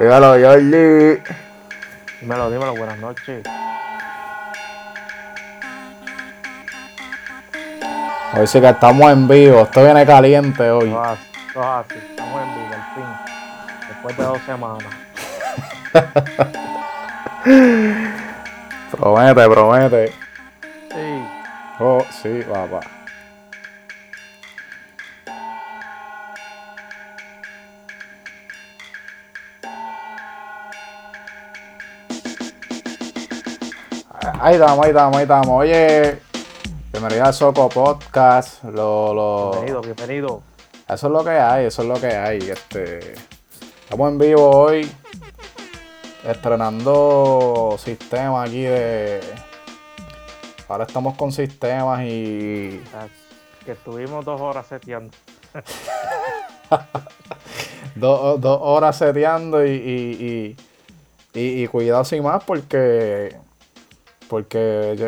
Dímelo, Jordi. Dímelo, dímelo, buenas noches. Hoy sí que estamos en vivo. Esto viene caliente hoy. Todo así, todo así. Estamos en vivo, al fin. Después de dos semanas. Promete, promete. Sí. Oh, sí, papá. Ahí estamos, ahí estamos, ahí estamos. Oye, bienvenido al Soco Podcast. Lo, lo... Bienvenido, bienvenido. Eso es lo que hay, eso es lo que hay. Este, estamos en vivo hoy, estrenando sistemas aquí de. Ahora estamos con sistemas y. Que estuvimos dos horas seteando. Dos, dos horas seteando y, y, y, y- y cuidado sin más porque. Porque yo,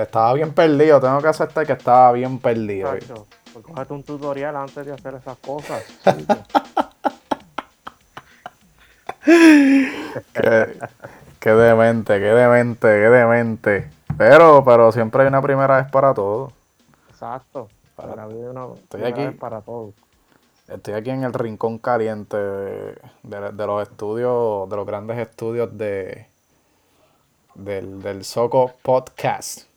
estaba bien perdido. Tengo que aceptar que estaba bien perdido. Chacho, pues cógete un tutorial antes de hacer esas cosas. Qué, qué demente, qué demente, qué demente. Pero, pero siempre hay una primera vez para todo. Exacto. Para la vida una Estoy aquí. vez para todos. Estoy aquí en el rincón caliente de, de- de los estudios, de los grandes estudios de del, del Soco Podcast.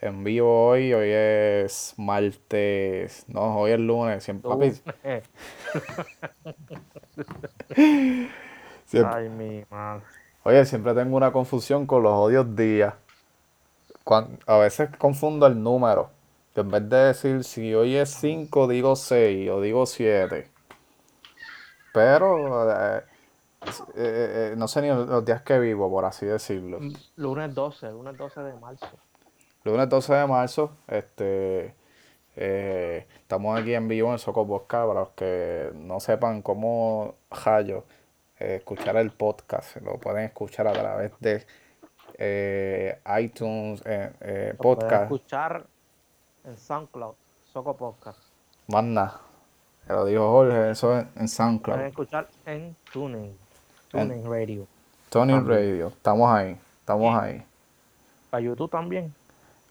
En vivo hoy, hoy es martes, no, hoy es lunes, siempre, papi, siempre- Ay, mi madre. Oye, siempre tengo una confusión con los odios días. A veces confundo el número. En vez de decir si hoy es 5, digo 6 o digo 7. Pero eh, eh, eh, no sé ni los días que vivo, por así decirlo. Lunes 12, lunes 12 de marzo. Lunes 12 de marzo, este, eh, estamos aquí en vivo en Soco Podcast. Para los que no sepan cómo Jayo escuchar el podcast, lo pueden escuchar a través de eh, iTunes, eh, eh, Lo podcast, escuchar en SoundCloud, Soco Podcast. Ya Lo dijo Jorge, eso es en Pueden SoundCloud. escuchar en Tuning, Tuning Radio. Tony también. Radio, estamos ahí, estamos ahí. Para YouTube también.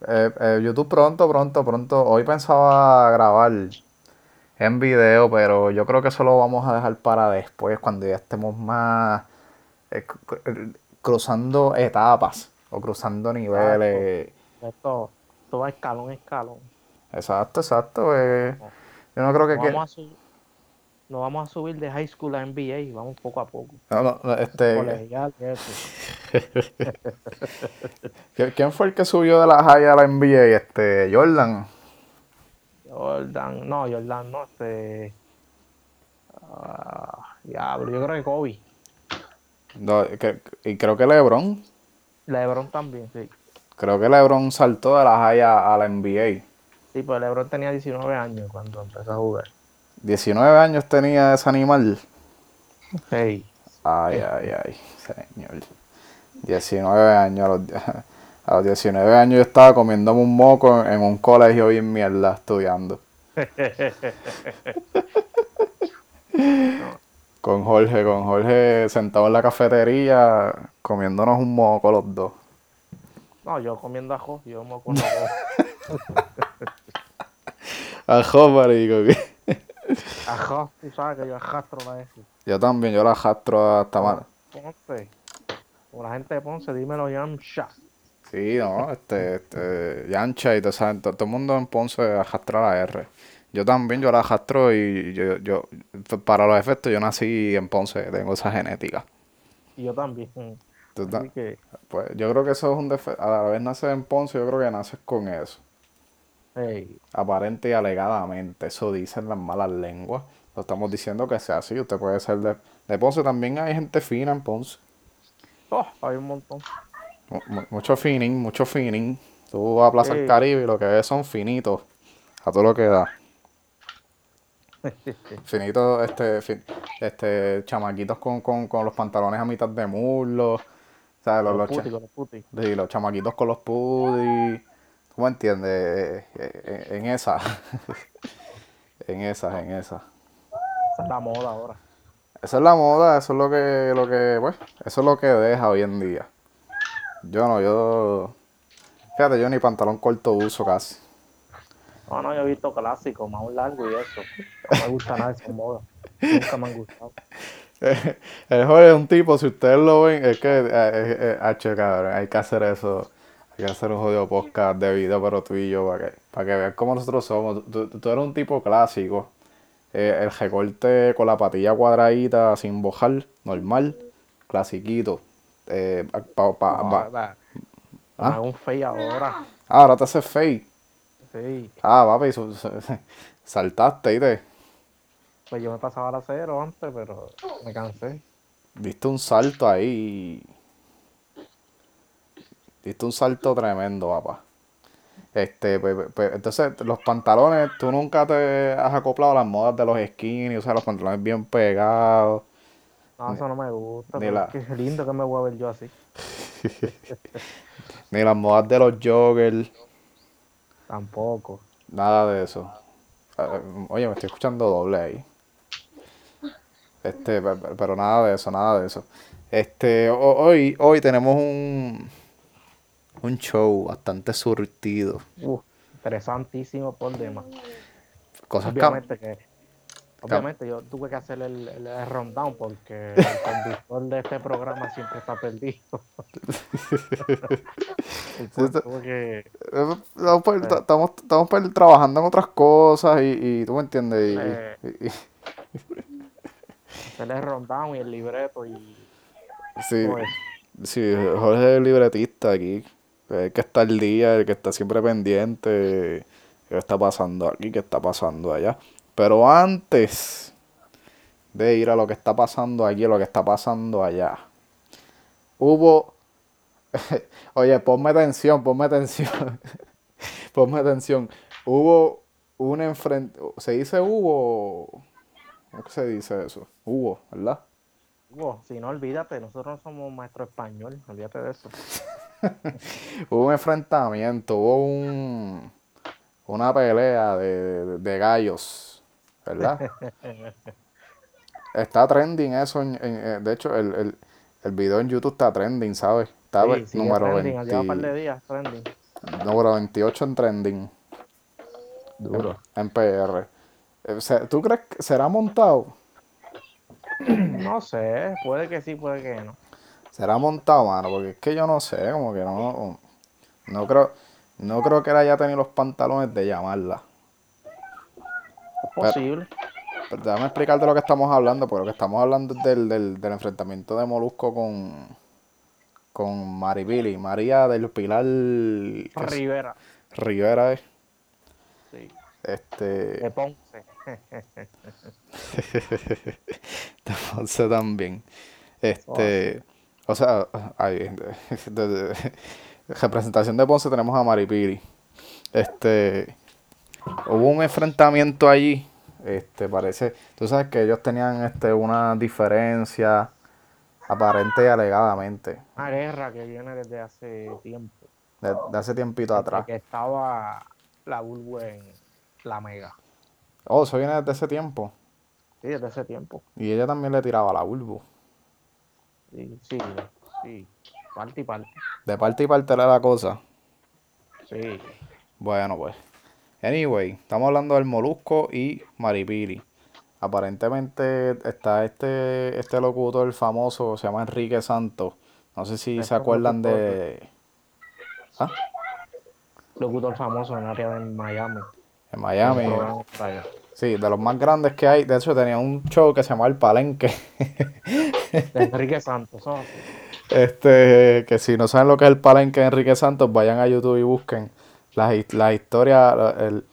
Eh, eh, YouTube pronto, pronto, pronto. Hoy pensaba grabar en video, pero yo creo que eso lo vamos a dejar para después, cuando ya estemos más eh, cru- cruzando etapas o cruzando niveles. Esto, esto va escalón escalón. Exacto, exacto. eh, yo no creo que... Que- vamos, a su- no vamos a subir de high school a NBA, vamos poco a poco. no, no, no, este, Colegial eso. ¿qui- ¿Quién fue el que subió de la high a la NBA? Este, Jordan. Jordan, no, Jordan no, este. ah, diablo, yo creo que Kobe. No, que- y creo que LeBron. LeBron también, sí. Creo que LeBron saltó de la high a, a la NBA. Sí, pues LeBron tenía 19 años cuando empezó a jugar. 19 años tenía ese animal. Hey. Ay, ay, ay, señor. 19 años. A los, a los 19 años yo estaba comiéndome un moco en, en un colegio bien mierda estudiando. Con Jorge, con Jorge sentado en la cafetería comiéndonos un moco los dos. No, yo comiendo ajo, yo acuerdo. ajo. Ajo, marico. Ajo, tú sabes que yo arrastro la S. Yo también, yo la jastro hasta más. Ponce. Como la gente de Ponce, dímelo, Yamcha. Sí, no, este, este, Yancha y todo, gente, todo el mundo en Ponce arrastra la R. Yo también, yo la arrastro y yo, yo, para los efectos, yo nací en Ponce, tengo esa genética. Y yo también. Que, pues, yo creo que eso es un defecto, a la vez naces en Ponce, yo creo que naces con eso. Hey, Aparente y alegadamente, eso dicen las malas lenguas. Lo estamos diciendo que sea así, usted puede ser de, de Ponce, también hay gente fina en Ponce. oh, hay un montón. Mu- mu- Mucho fining, mucho fining. Tú vas a Plaza del. Caribe y lo que ves son finitos. A todo lo que da. Finitos, este, fin- este, chamaquitos con, con, con los pantalones a mitad de muslo. ¿Sabes? Los, Los los cha- putis, con los putis. sí, los chamaquitos con los pudis. ¿Tú me entiendes? Eh, eh, En esa. en esas, en esas. Esa es la moda ahora. Esa es la moda, eso es lo que, lo que, pues, eso es lo que deja hoy en día. Yo no, yo. Fíjate, yo ni pantalón corto uso casi. No, no, yo he visto clásicos, más un largo y eso. No me gusta nada esa moda. Nunca me han gustado. El joven es un tipo, si ustedes lo ven, es que, eh, eh, eh, H, cabrón, hay que hacer eso. Hay que hacer un jodido podcast de video, pero tú y yo, para que, para que vean cómo nosotros somos. Tú, tú- eres un tipo clásico. Eh, el recorte con la patilla cuadradita, sin bojar, normal, clasiquito. Eh, pa- pa- No, pa- ¿Ah? Un fake ahora. Ah, ahora te haces fake. Sí. Ah, papi, saltaste, ¿viste? Pues yo me pasaba a la cero antes, pero me cansé. Diste un salto ahí. Diste un salto tremendo, papá. Este, pues, pues, entonces, los pantalones, tú nunca te has acoplado a las modas de los skinny, o sea, los pantalones bien pegados. No, eso no me gusta. Ni la- que lindo que me voy a ver yo así. Ni las modas de los joggers, Tampoco. nada de eso. Eh, Oye, me estoy escuchando doble ahí. Este, pe- pe- pero nada de eso, nada de eso. Este, ho- hoy, hoy tenemos un, un show bastante surtido. Uf, interesantísimo por demás. Cosas Obviamente que. Obviamente yo tuve que hacer el, el, el rundown porque el conductor de este programa siempre está perdido. Pues que Estamos, ta- estamos, estamos trabajando en otras cosas y, y tú me entiendes. y- Eh. y- hacer el rundown y el libreto y sí, sí, Jorge es el libretista aquí. El que está al día, el que está siempre pendiente. ¿Qué está pasando aquí? ¿Qué está pasando allá? Pero antes de ir a lo que está pasando aquí, a lo que está pasando allá, hubo. Oye, ponme atención, ponme atención. ponme atención. Hubo un enfrentamiento. ¿Se dice hubo? ¿Cómo se dice eso? Hubo, ¿verdad? Hugo, si no olvídate, nosotros no somos maestro español, olvídate de eso. Hubo un enfrentamiento, hubo un, una pelea de, de- de gallos, ¿verdad? Está trending eso, en- en- eh, de hecho el, el, el video en YouTube está trending, ¿sabes? Está Sí, sigue número, trending, lleva un par 20 de días trending. número 28 en trending, Duro. en PR. Eh, ¿Tú crees que será montado? No sé, puede que sí, puede que no. Será montado, mano, porque es que yo no sé, como que no, no creo, no creo que él haya tenido los pantalones de llamarla. Es posible. Pero déjame explicar de lo que estamos hablando, porque lo que estamos hablando es del, del, del enfrentamiento de Molusco con, con Maripili, María del Pilar es- Rivera, Rivera, es, sí. este, De Ponce. de Ponce también. Este, o sea, ahí, de- de- de- representación de Ponce tenemos a Maripili. Este, hubo un enfrentamiento allí, este, parece, tú sabes que ellos tenían este, una diferencia aparente y alegadamente, Una guerra que viene desde hace tiempo. de, de hace tiempito Desde atrás. que estaba la Bulbo en la Mega. Oh, eso viene desde ese tiempo. Sí, desde ese tiempo. Y ella también le tiraba la bulbo. Sí, sí, sí. Parte y parte. De parte y parte era la cosa. Sí. Bueno, pues. Anyway, estamos hablando del Molusco y Maripili. Aparentemente está este, este locutor famoso, se llama Enrique Santos. No sé si se Este acuerdan locutor. de... ¿Ah? Locutor famoso en el área de Miami. En Miami. Sí, de los más grandes que hay. De hecho, tenía un show que se llamaba El Palenque. De Enrique Santos. ¿no? Este, que si no saben lo que es el palenque de Enrique Santos, vayan a YouTube y busquen las las historias. el-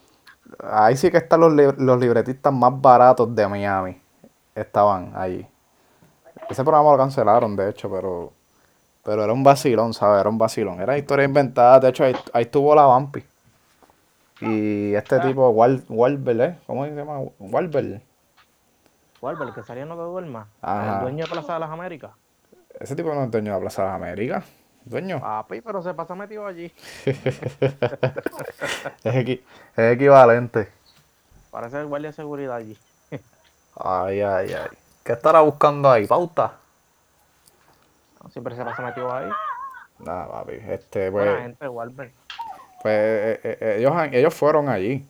ahí sí que están los, los libretistas más baratos de Miami. Estaban allí. Ese programa lo cancelaron, de hecho, pero pero era un vacilón, ¿sabes? Era un vacilón. Era historia inventada. De hecho, ahí, ahí estuvo la Vampi. Y este tipo, Wal, Walbel, ¿eh? ¿Cómo se llama? Walbel. Walber, el que salía no te duerma. Ajá. El dueño de Plaza de las Américas. Ese tipo no es dueño de la Plaza de las Américas. Dueño. Papi, pero se pasa metido allí. Es, equi- es equivalente. Parece el guardia de seguridad allí. Ay, ay, ay. ¿Qué estará buscando ahí? ¿Pauta? No, siempre se pasa metido ahí. Nada, papi. Este, Buena pues, gente, Walter. pues eh, eh, eh, ellos, ellos fueron allí.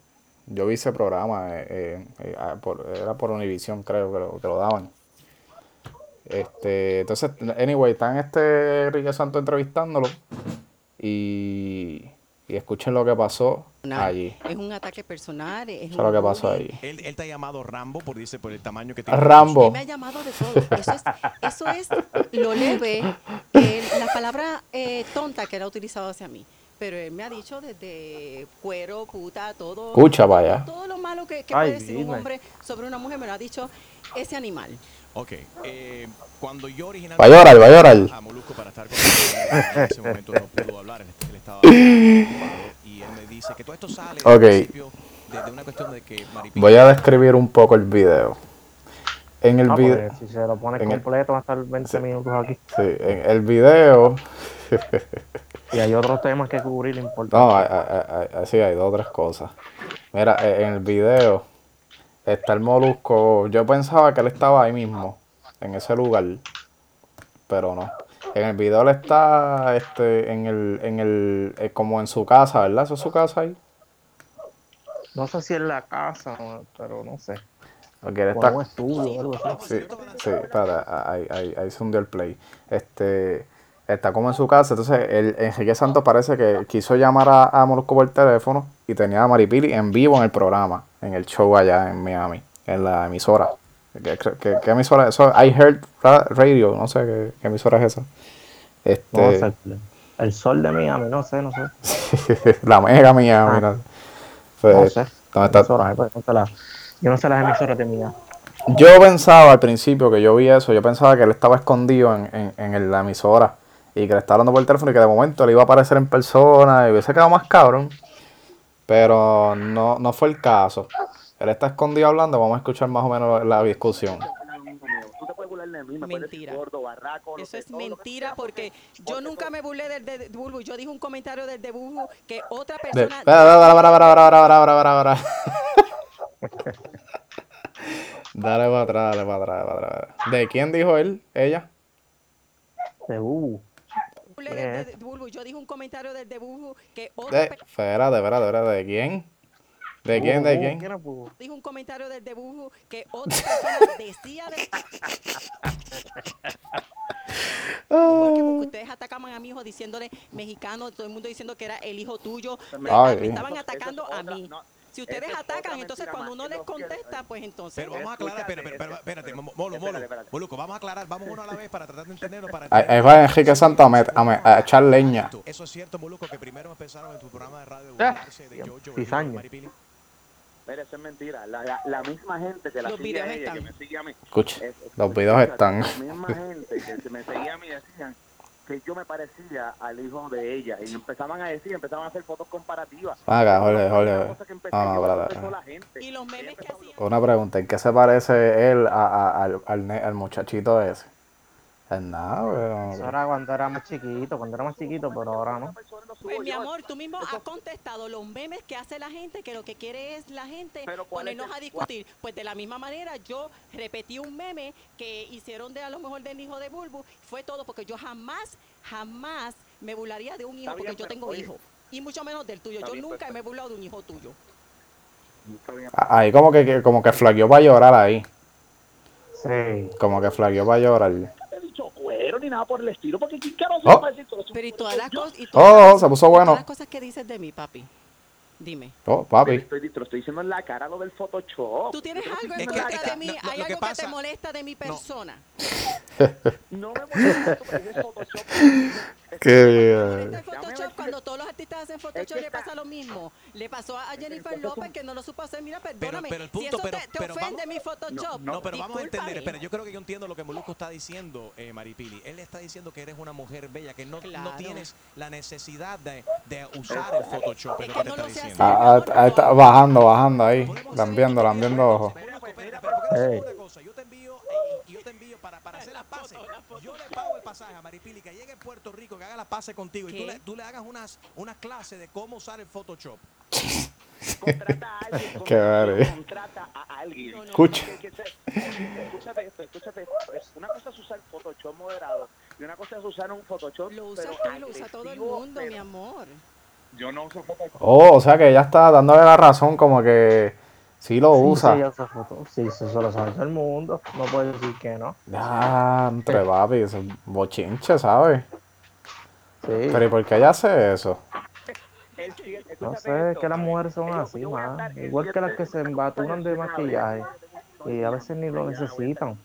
Yo vi ese programa, eh, eh, eh, ah, por- era por Univision, creo que lo, que lo daban. Este, entonces, anyway, están este Enrique Santo entrevistándolo y, y escuchen lo que pasó allí. Es un ataque personal. Es es lo un que pasó ahí. Él, él te ha llamado Rambo por dice por el tamaño que tiene. Rambo. Él me ha llamado de todo. Eso es, eso es lo leve, que la palabra eh, tonta que él ha utilizado hacia mí. Pero él me ha dicho desde cuero, puta, todo. Escucha, vaya. Todo lo malo que, que Ay, puede decir un hombre sobre una mujer me lo ha dicho ese animal. Ok, eh, cuando yo originalmente... Va a llorar, va a llorar. A Molusco para estar con él, en ese momento no pudo hablar, él, él estaba y él me dice que todo esto sale Ok. al principio de, de una cuestión de que Maripili... Voy a describir un poco el video. En el Ah, video. si se lo pone en el- completo va a estar 20 Sí. minutos aquí. Sí, en el video. Y hay otros temas que cubrir importantes. No, hay, hay- hay- sí, hay dos o tres cosas. Mira, eh, en el video está el molusco. Yo pensaba que él estaba ahí mismo, en ese lugar, pero no. En el video él está este, en el, en el, eh, como en su casa, ¿verdad? ¿Eso es su casa ahí? No sé si en la casa, pero no sé. Porque él está, un estudio o algo así. Sí, sí, espérate, ahí, ahí, ahí se hundió el play. Este, está como en su casa, entonces el Enrique Santos parece que quiso llamar a, a Molusco por teléfono y tenía a Maripili en vivo en el programa, en el show allá en Miami, en la emisora. ¿Qué, qué- qué emisora es eso? I Heard Ra- Radio, no sé qué, qué emisora es esa. Este, No. El sol de Miami, no sé, no sé. la mega Miami. Ah. no, Pues, No sé. ¿dónde está? Pues, yo no sé las emisoras de Miami. Yo pensaba al principio que yo vi eso, yo pensaba que él estaba escondido en, en, en el- la emisora y que le estaba hablando por el teléfono y que de momento le iba a aparecer en persona y hubiese quedado más cabrón. Pero no, no fue el caso. Él está escondido hablando, vamos a escuchar más o menos la discusión. Mentira. Eso es mentira porque yo nunca me burlé del de Yo dije un comentario del de que otra persona. Dale para atrás, dale para atrás, para atrás. ¿De quién dijo él? ¿Ella? De Bulbu del de Bulbu. Yo dije un comentario del de Bulbu que otra De, persona. espérate, espérate, espérate. ¿De quién? ¿De quién? ¿De quién? Dijo un comentario del de Bulbu que otra persona decía de. Porque, porque ustedes atacaban a mi hijo diciéndole mexicano, todo el mundo diciendo que era el hijo tuyo. Me, Ay. me estaban es atacando a mí. no, Si ustedes atacan, entonces cuando uno les contesta, pues entonces. Pero vamos a aclarar, espérate, mo- Molo, Molo, Espérate, espérate. Moluco, vamos a aclarar, vamos uno a la vez para tratar de entenderlo. Para Ahí, ahí va Enrique Santos a, a me- a echar leña. Eso es cierto, Moluco, que primero empezaron en tu programa de radio de Jojo. Mira, eso es mentira. La, la, la misma gente que la Los sigue a ella, que me sigue a mí. Escucha, es- es- los videos están. La misma gente que se me seguía a mí decían que yo me parecía al hijo de ella. Y empezaban a decir, empezaban a hacer fotos comparativas. Y los memes Ella que empezó- hacían. Una pregunta, ¿en qué se parece él a, a- al, al muchachito ese? Nada, weón. Eso era cuando era más chiquito, cuando era más chiquito, pero ahora no. Pues mi amor, tú mismo has contestado los memes que hace la gente, que lo que quiere es la gente Pero ¿cuál es ponernos a discutir. Pues de la misma manera, yo repetí un meme que hicieron de a lo mejor del hijo de Bulbu. Fue todo porque yo jamás, jamás me burlaría de un hijo porque yo pero, tengo oye. hijo. Y mucho menos del tuyo. Yo bien, nunca perfecto. me he burlado de un hijo tuyo. Ahí como que, que- como que flaqueó para llorar ahí. Sí. Como que flaqueó para llorar. No te he dicho cuero ni nada por el estilo, porque ¿qué carajo Oh. va a decir todo eso? Pero y todas las cosas. y Oh, todas- se puso y todas bueno. las cosas que dices de mí, papi. Dime. Oh, papi. estoy, te lo estoy diciendo en la cara lo del Photoshop. ¿Tú tienes algo en que- contra de mí? no, no, ¿Hay que algo que pasa- te molesta de mi persona? No me molesta, pero es Photoshop. Qué ¿Te bien. molesta el Llame a Photoshop cuando todos los artistas hacen Photoshop le pasa lo mismo? Le pasó a Jennifer entonces López que no lo supo hacer. Mira, perdóname. pero el si punto, eso pero- te, te pero ofende vamos- mi Photoshop, No, pero vamos a entender, espera, yo creo que yo entiendo lo que Molusco está diciendo, eh, Maripili. Él está diciendo que eres una mujer bella, que no, no Claro. tienes la necesidad de, de usar el Photoshop, es que no lo está diciendo. Ah, ah, ah, está bajando, bajando ahí. Lambiendo, lambiendo. Molusco, hacer las pases. Yo le pago el pasaje a Maripili, que llegue a Puerto Rico, que haga la pase contigo, y tú le, tú le hagas unas, unas clases de cómo usar el Photoshop. Contrata a alguien. Qué vale. Contrata a alguien. No, no. Escucha. Que- que se- Escúchate esto, escúchate esto. Una cosa es usar Photoshop moderado y una cosa es usar un Photoshop. Lo usas pero tú lo usa todo el mundo, mi amor. Yo no uso Photoshop. Oh, o sea que ella está dándole la razón como que sí lo Sí, usa. Sí, foto. Sí, eso lo sabe todo el mundo. No puede decir que no. Ya, entre papi, eso es bochinche, ¿sabes? Sí. Pero ¿y por qué ella hace eso? No sé, es que las mujeres son así, más. Igual que las que se embaturan de maquillaje. Y a veces ni lo necesitan.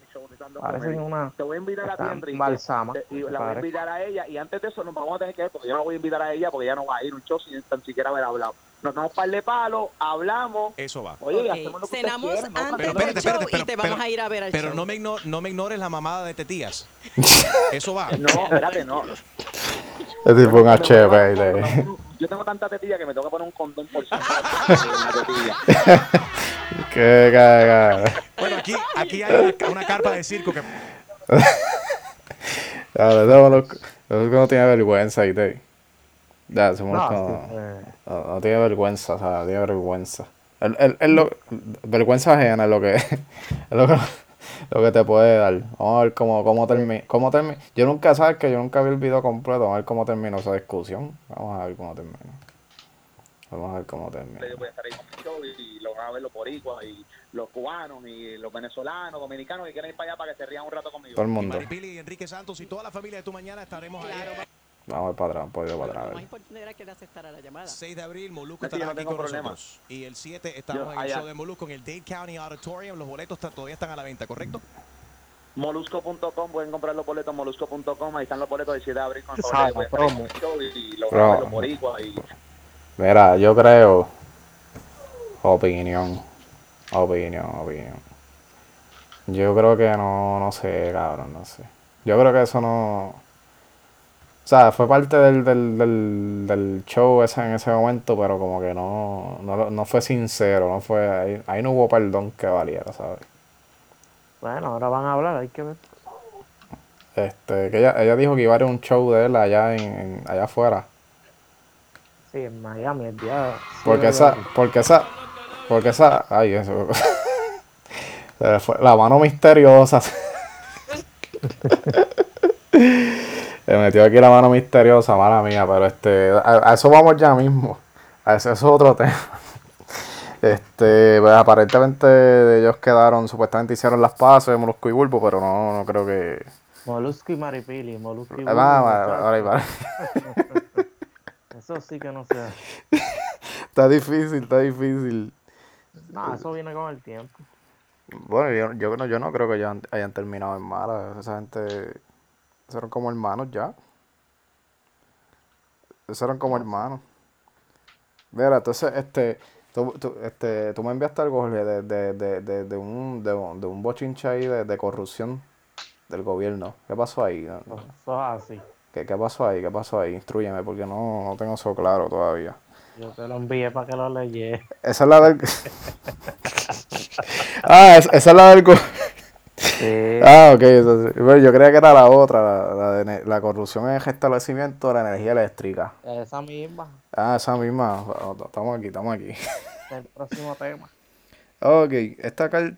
Parecen una Te voy a invitar a ti, Enrique. balsama, Te- y la voy a invitar a ella y antes de eso nos vamos a tener que ver porque yo no voy a invitar a ella porque ella no va a ir un show sin tan siquiera haber hablado. Nos damos par de palos, hablamos. Eso va. Oye, Ok, hacemos lo que Cenamos quieran, ¿no? antes Pero del espérate, show espérate, pero- y te vamos pero- a ir a ver al Pero show. no me, igno- no me ignores la mamada de tetías. Eso va. No, espérate, no. Es tipo un HP y. Yo tengo tanta tetilla que me tengo que poner un condón por tetilla. Qué cagada. Bueno, aquí, aquí hay una, una carpa de circo que Ya, eso no, eso no tiene vergüenza, ¿viste? Ya, somos No, como- sí, eh, no, no tiene vergüenza, o sea, no tiene vergüenza. El, el, el lo- vergüenza ajena es lo que, es lo que, lo que te puede dar. Vamos a ver cómo, cómo termina. Cómo termi- yo nunca, sabes que yo nunca vi el video completo. Vamos a ver cómo terminó esa discusión. Vamos a ver cómo termina. Vamos a ver cómo termina. Yo voy a estar ahí con mi show y lo van a ver los boricuas y los cubanos y los venezolanos, dominicanos que quieren ir para allá para que se rían un rato conmigo. Todo el y mundo. Maripili y Enrique Santos y toda la familia de tu mañana estaremos ahí. Vamos para atrás, un poquito para Lo atrás. a más ver. importante era que él aceptara la llamada. 6 de abril, Molusco estará no aquí tengo con nosotros. Y el 7 estamos en el show de Molusco en el Dade County Auditorium. Los boletos todavía están a la venta, ¿correcto? Molusco.com, pueden comprar los boletos molusco.com, ahí están los boletos del 7 de abril con y los, boricuas y Mira, yo creo. Opinión. Opinión, opinión. Yo creo que no, no sé, cabrón, no sé. Yo creo que eso no. O sea, fue parte del, del, del, del show ese en ese momento, pero como que no, no, lo- no fue sincero, no fue, ahí, ahí no hubo perdón que valiera, ¿sabes? Bueno, ahora van a hablar, hay que ver. Este, que ella, ella dijo que iba a ir a un show de él allá en, en- allá afuera. Sí, en Miami el día. Porque esa, porque esa, porque esa, ay, eso. Se le fue la mano misteriosa. Se metió aquí la mano misteriosa, mala mía, pero este, a, a eso vamos ya mismo. A eso, eso es otro tema. Este, pues aparentemente ellos quedaron, supuestamente hicieron las pases de Molusco y Bulbo, pero no, no creo que. Molusco y Maripili, Molusco y Ah, Bulbo, va, va, va. Eso sí que no sé. Está difícil, está difícil. No, eso viene con el tiempo. Bueno, yo, yo, no, yo no creo que han- hayan terminado en mala. Esa gente. Esos eran como hermanos ya. Esos eran como hermanos. Mira, entonces, este. Tú, tú- este, tú me enviaste algo, Jorge, de, de, de, de, de un, de, de un bochinche ahí de, de corrupción del gobierno. ¿Qué pasó ahí? Eso es así. ¿Qué, qué pasó ahí? ¿Qué pasó ahí? Instrúyeme, porque no, no tengo eso claro todavía. Yo te lo envié para que lo leyes. Esa es la del. ah, es- esa es la del. Sí. Ah, ok. Bueno, yo creía que era la otra, la, la, de la corrupción en el restablecimiento de la energía eléctrica. Esa misma. Ah, esa misma. Estamos aquí, estamos aquí. El próximo tema. Ok, esta carta,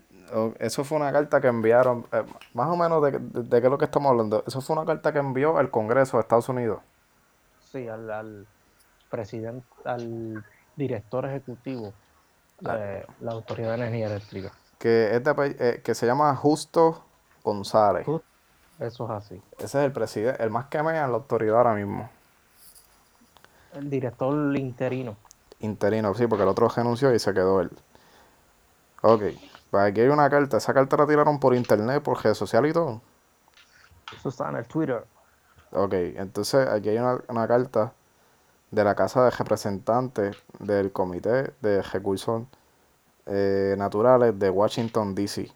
eso fue una carta que enviaron, eh, más o menos de, de- de qué es lo que estamos hablando. Eso fue una carta que envió el Congreso de Estados Unidos. Sí, al, al presidente, al director ejecutivo de la Autoridad de Energía Eléctrica. Que, es de eh, que se llama Justo González. Ju- Eso es así. Ese es el presidente, el más que mea en la autoridad ahora mismo. El director interino. Interino, sí, porque el otro renunció y se quedó él. Ok, pues aquí hay una carta. Esa carta la tiraron por internet, por redes sociales y todo. Eso está en el Twitter. Ok, entonces aquí hay una, una carta de la Casa de Representantes del Comité de Recursos eh, Naturales de Washington, D.C.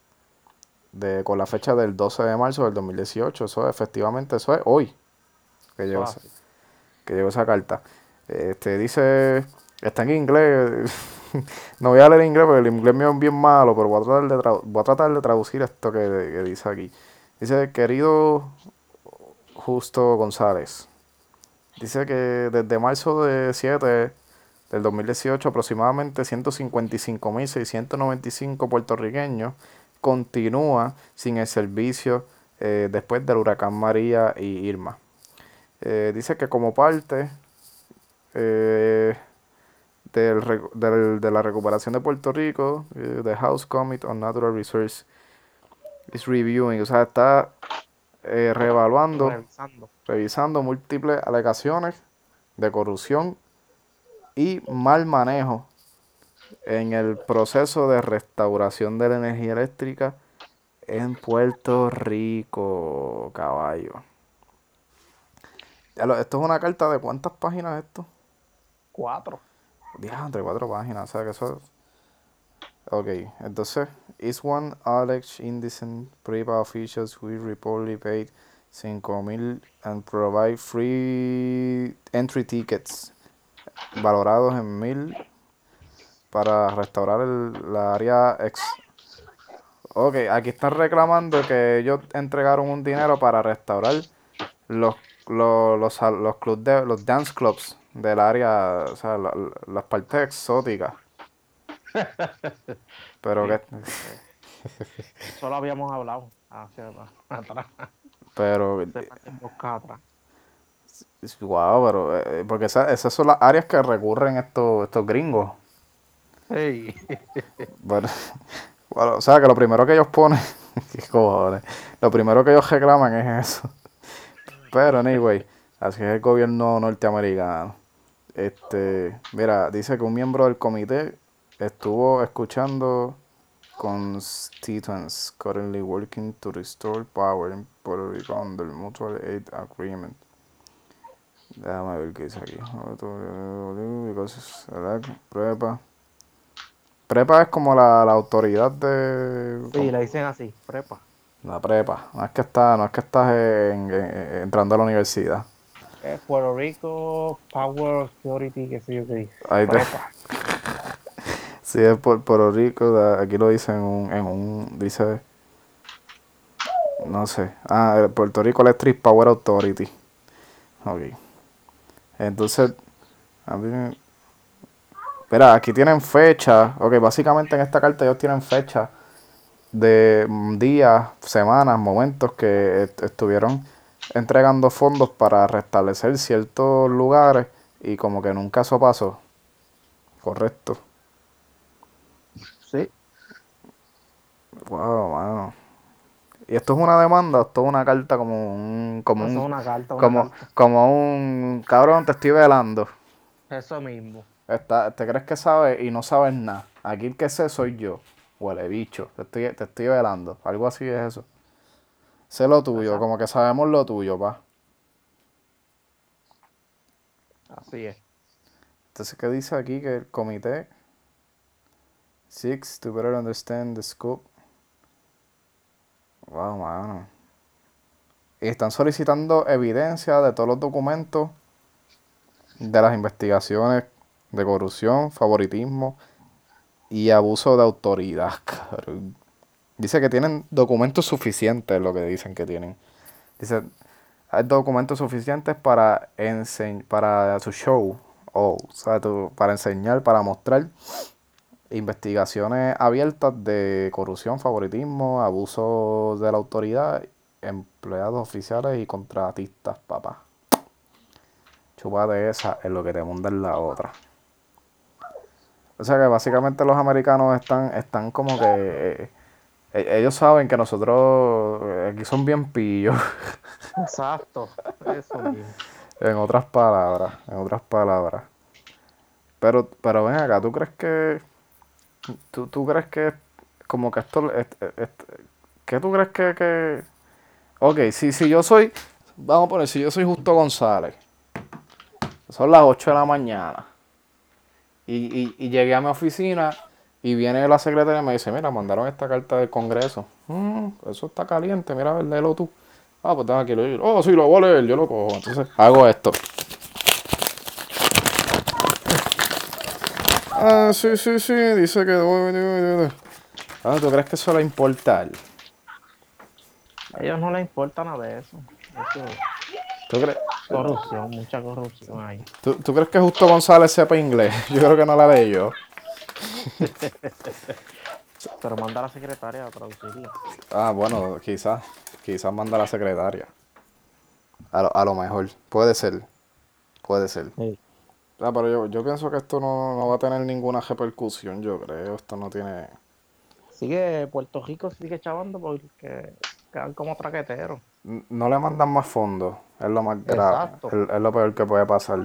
De, con la fecha del 12 de marzo del 2018. Eso efectivamente, eso es hoy que llegó, Ah. esa, que llegó esa carta. Este, dice, está en inglés. no voy a leer inglés porque el inglés mío es bien malo, pero voy a tratar de, voy a tratar de traducir esto que, que dice aquí. Dice, querido Justo González. Dice que desde marzo de 7 del 2018, aproximadamente 155.695 puertorriqueños continúa sin el servicio eh, después del huracán María y Irma. Eh, dice que como parte eh, del, de la recuperación de Puerto Rico, the House Committee on Natural Resources is reviewing, o sea, está reevaluando Revisando. revisando múltiples alegaciones de corrupción y mal manejo en el proceso de restauración de la energía eléctrica en Puerto Rico, caballo. Esto es una carta de cuántas páginas esto? Cuatro. Diantre, cuatro páginas, o sea que eso es- Ok, entonces, is one alleged indecent PREPA officials will reportedly paid 5,000 and provide free entry tickets valorados en mil para restaurar el, la área ex. Ok, aquí están reclamando que ellos entregaron un dinero para restaurar los los, los, los clubs de los dance clubs del área, o sea, la- la- las partes exóticas. Pero que Eso lo habíamos hablado hacia atrás. pero atrás. Wow, pero eh, porque esa- esas son las áreas que recurren estos estos gringos. Ey. Bueno, bueno, o sea, que lo primero que ellos ponen, qué cojones, lo primero que ellos reclaman es eso. Pero, anyway, así es el gobierno norteamericano. Este, mira, dice que un miembro del comité estuvo escuchando constituents currently working to restore power in Puerto Rico under Mutual Aid Agreement. Déjame ver qué dice aquí. Prepa. Prepa es como la, la autoridad de... Sí, le dicen así, prepa. La prepa. No es que, está, no es que estás en- en- entrando a la universidad. Es Puerto Rico Power Authority, qué sé yo qué dice. Ahí te-. Sí, es por Puerto Rico. Aquí lo dice en un, en un... Dice... No sé. Ah, Puerto Rico Electric Power Authority. Ok. Entonces... A mí... Mira, aquí tienen fecha. Ok, básicamente en esta carta ellos tienen fecha de días, semanas, momentos que est- estuvieron entregando fondos para restablecer ciertos lugares y como que nunca eso pasó. Correcto. Sí. Wow, mano. ¿Y esto es una demanda o esto es una carta como un... como Eso es un... una carta, una como, carta. como un... Cabrón, te estoy velando. Eso mismo. Está, te crees que sabes y no sabes nada. Aquí el que sé soy yo. Huele bicho. Te estoy, te estoy velando. Algo así es eso. Sé lo tuyo, como que sabemos lo tuyo, pa. Así es. Entonces, ¿qué dice aquí? Que el comité seeks to better understand the scope. Wow, mano. Y están solicitando evidencia de todos los documentos de las investigaciones de corrupción, favoritismo y abuso de autoridad. Dice que tienen documentos suficientes, lo que dicen que tienen. Dice, hay documentos suficientes para enseñ para su show, o, o sea, para enseñar, para mostrar investigaciones abiertas de corrupción, favoritismo, abuso de la autoridad, empleados oficiales y contratistas, papá. Chúpate esa es lo que te manda en la otra. O sea que básicamente los americanos están, están como que eh, eh, ellos saben que nosotros eh, aquí son bien pillos. Exacto. Eso mismo. En otras palabras, en otras palabras. Pero, pero ven acá, ¿tú crees que, tú, tú crees que como que esto, est- est- ¿qué tú crees que, que, ok, si, si yo soy, vamos a poner, si yo soy Justo González, son las 8 de la mañana, y, y, llegué a mi oficina y viene la secretaria y me dice, mira, mandaron esta carta del Congreso, "Mm, eso está caliente, mira, léelo tú. Ah, pues tengo que leer. Oh, sí, lo voy a leer, yo lo cojo. Entonces, hago esto. Ah, sí, sí, sí, dice que... Ah, ¿tú crees que eso le importa? a él? A ellos no les importa nada de eso. Eso- ¿Tú, crees, Corrupción, mucha corrupción ahí. tú, tú crees que Justo González sepa inglés? Yo creo que no la leí yo. Pero manda a la secretaria a traducirlo. Ah, bueno, quizás. Quizás manda a la secretaria. A lo, a lo mejor. Puede ser. Puede ser. Sí. Ah, pero yo, yo pienso que esto no, no va a tener ninguna repercusión, yo creo. Esto no tiene... Sigue, Puerto Rico sigue chavando porque quedan como traqueteros. No le mandan más fondos. Es lo más grave. Exacto. Es, es lo peor que puede pasar.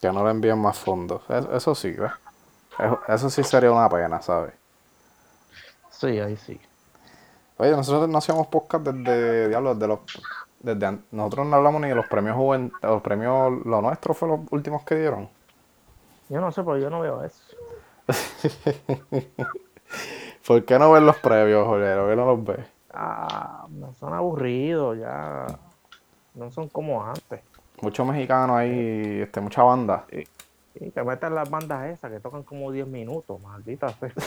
Que no le envíen más fondos. Es- eso sí, ¿ves? Eso, eso sí sería una pena, ¿sabes? Sí, ahí sí. Oye, nosotros no hacíamos podcast desde, diablo, desde los... Desde, nosotros no hablamos ni de los premios juven, de los premios, lo nuestro fue los últimos que dieron. Yo no sé, pero yo no veo eso. ¿Por qué no ves los premios, Jolero? ¿Por qué no los ves? Ah, me son aburridos, ya. No son como antes. Muchos mexicanos ahí, este, mucha banda. Y te meten las bandas esas que tocan como 10 minutos, maldita sea.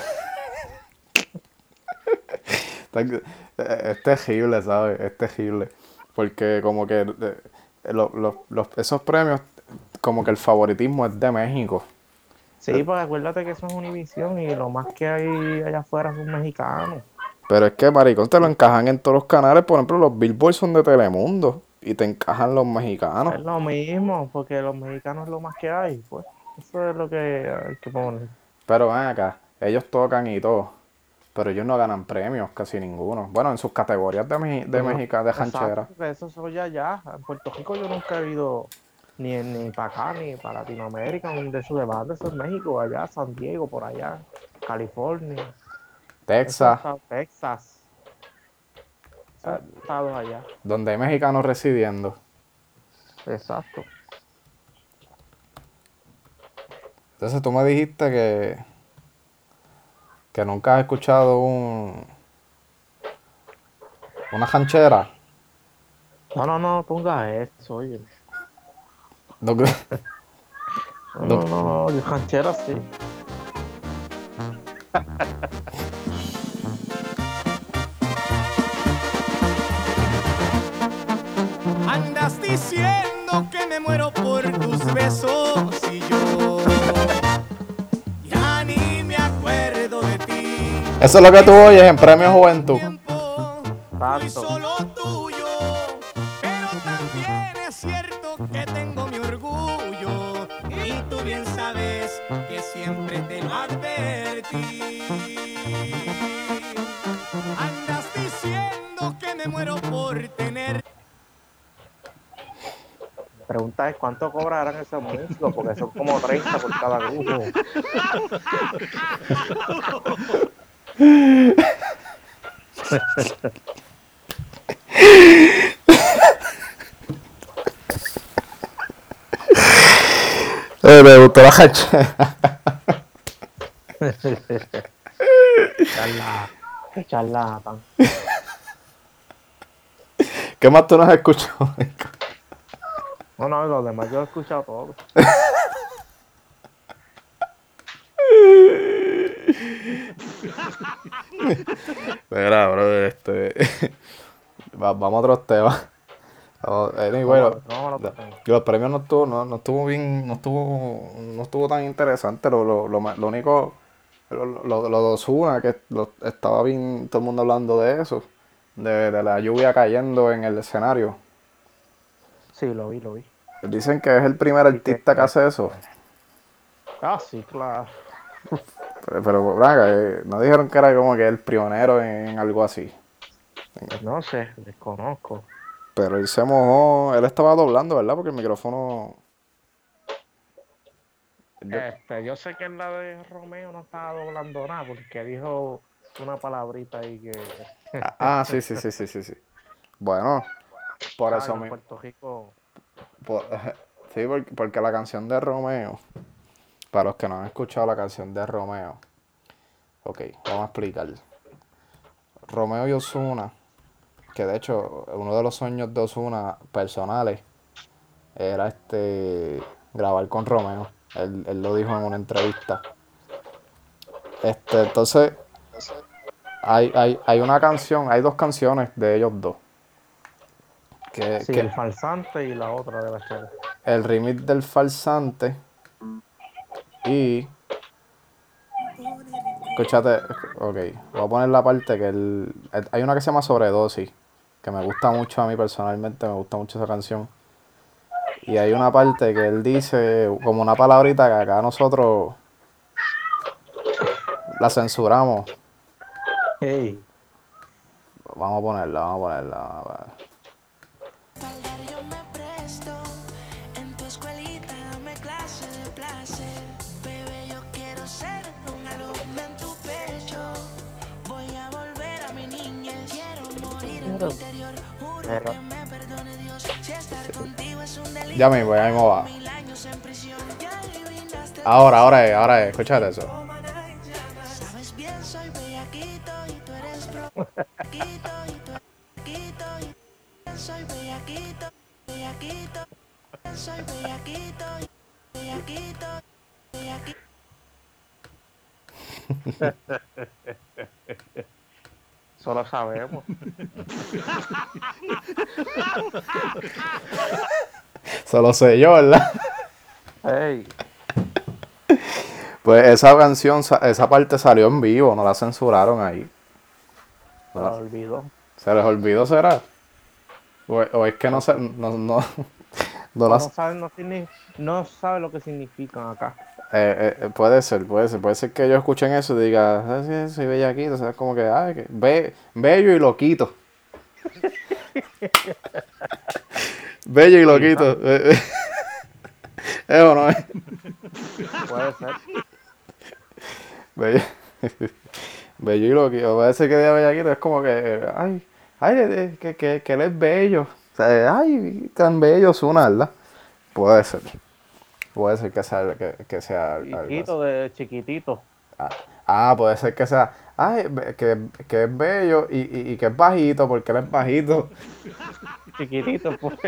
Es terrible, ¿sabes? Es terrible. Porque como que eh, lo- lo- los- esos premios, como que el favoritismo es de México. Sí, pues acuérdate que eso es Univision y lo más que hay allá afuera son mexicanos. Pero es que, maricón, te lo encajan en todos los canales. Por ejemplo, los Billboard son de Telemundo. Y te encajan los mexicanos. Es lo mismo, porque los mexicanos es lo más que hay, pues. Eso es lo que hay que poner. Pero ven acá, ellos tocan y todo. Pero ellos no ganan premios, casi ninguno. Bueno, en sus categorías de, de México, de ranchera. Eso soy allá. En Puerto Rico yo nunca he ido ni, ni para acá, ni para Latinoamérica, de su debate, eso es México, allá, San Diego, por allá, California, Texas, esos Texas. Esos estados allá. donde hay mexicanos residiendo. Exacto. Entonces tú me dijiste que, que nunca has escuchado un una ranchera. No, no, no ponga eso, oye. No, que- No, no, no, ranchero sí. Andas diciendo que me muero por tus besos Eso es lo que tú oyes en Premio Juventud. Tiempo fui Exacto. solo tuyo, pero también es cierto que tengo mi orgullo y tú bien sabes que siempre te lo advertí. Andas diciendo que me muero por tener La pregunta es cuánto cobrarán esos músicos, porque son como 30 por cada grupo. Eh, me gustó la ranchera. Charla, charlatán. ¿Qué más tú no has escuchado? No, no, los demás yo he escuchado todo. Mira, brother, este. va- vamos a otros temas. Vamos- anyway, lo- No, no, no, lo- los premios no estuvo, no, no estuvo bien, no estuvo, no estuvo tan interesante. Lo, lo, lo, lo único, lo, lo, de Ozuna, que estaba bien, todo el mundo hablando de eso, de, de la lluvia cayendo en el escenario. Sí, lo vi, lo vi. Dicen que es el primer artista que hace eso. Ah, sí, claro. Pero, braga, eh, no dijeron que era como que el pionero en algo así. No sé, desconozco. Pero él se mojó, él estaba doblando, ¿verdad? Porque el micrófono... Yo- Este, yo sé que en la de Romeo no estaba doblando nada porque dijo una palabrita ahí que. Ah, ah, sí, sí, sí, sí, sí, sí. Bueno, por Ah, eso mismo. Puerto Rico. por- sí, porque, porque la canción de Romeo, para los que no han escuchado la canción de Romeo, ok, vamos a explicar. Romeo y Osuna, que de hecho uno de los sueños de Osuna personales era este grabar con Romeo. Él, él lo dijo en una entrevista. Este, entonces, hay, hay, hay una canción, hay dos canciones de ellos dos. Que, Sí, que el falsante y la otra debe ser. el remix del falsante. Y. Escúchate, ok, voy a poner la parte que el, el- hay una que se llama Sobredosis, que me gusta mucho a mí personalmente, me gusta mucho esa canción. Y hay una parte que él dice, como una palabrita que acá nosotros la censuramos. Hey, Vamos a ponerla, vamos a ponerla. vamos a ponerla. Que me perdone Dios. Si estar contigo es un delito. Ya mismo, ya mismo va. Mil años en prisión. Ya adivinaste. Ahora, ahora es, ahora es, escúchate eso. Sabes bien, soy bellaquito y tú eres broquito y tú eres bellaquito y soy bellaquito, bellaquito, soy bellaquito y bellaquito, bellaquito. eso lo sabemos. Se lo sé yo, ¿verdad? Hey, Pues esa canción, sa- esa parte salió en vivo, no la censuraron ahí. se lo olvidó. ¿Se les olvidó será? O, o es que no se, no, no, no No, las- saben, no, no sabe lo que significan acá. Eh, eh, puede ser, puede ser, puede ser que ellos escuchen eso y digan, "Ah, sí, soy bellaquito, o sea, como que, ay, que be- bello y loquito. bello y loquito. ¿Es o no es? Puede ser. Bello, bello y loquito. Puede ser que diga bellaquito, es como que, ay, ay, eh, que, que, que él es bello. O sea, ay, tan bello suena, ¿verdad? Puede ser. Puede ser que sea, que, que sea. Chiquito de chiquitito. Ah, ah, puede ser que sea, ay, que, que es bello y, y, y que es bajito, porque él es bajito. Chiquitito, pues.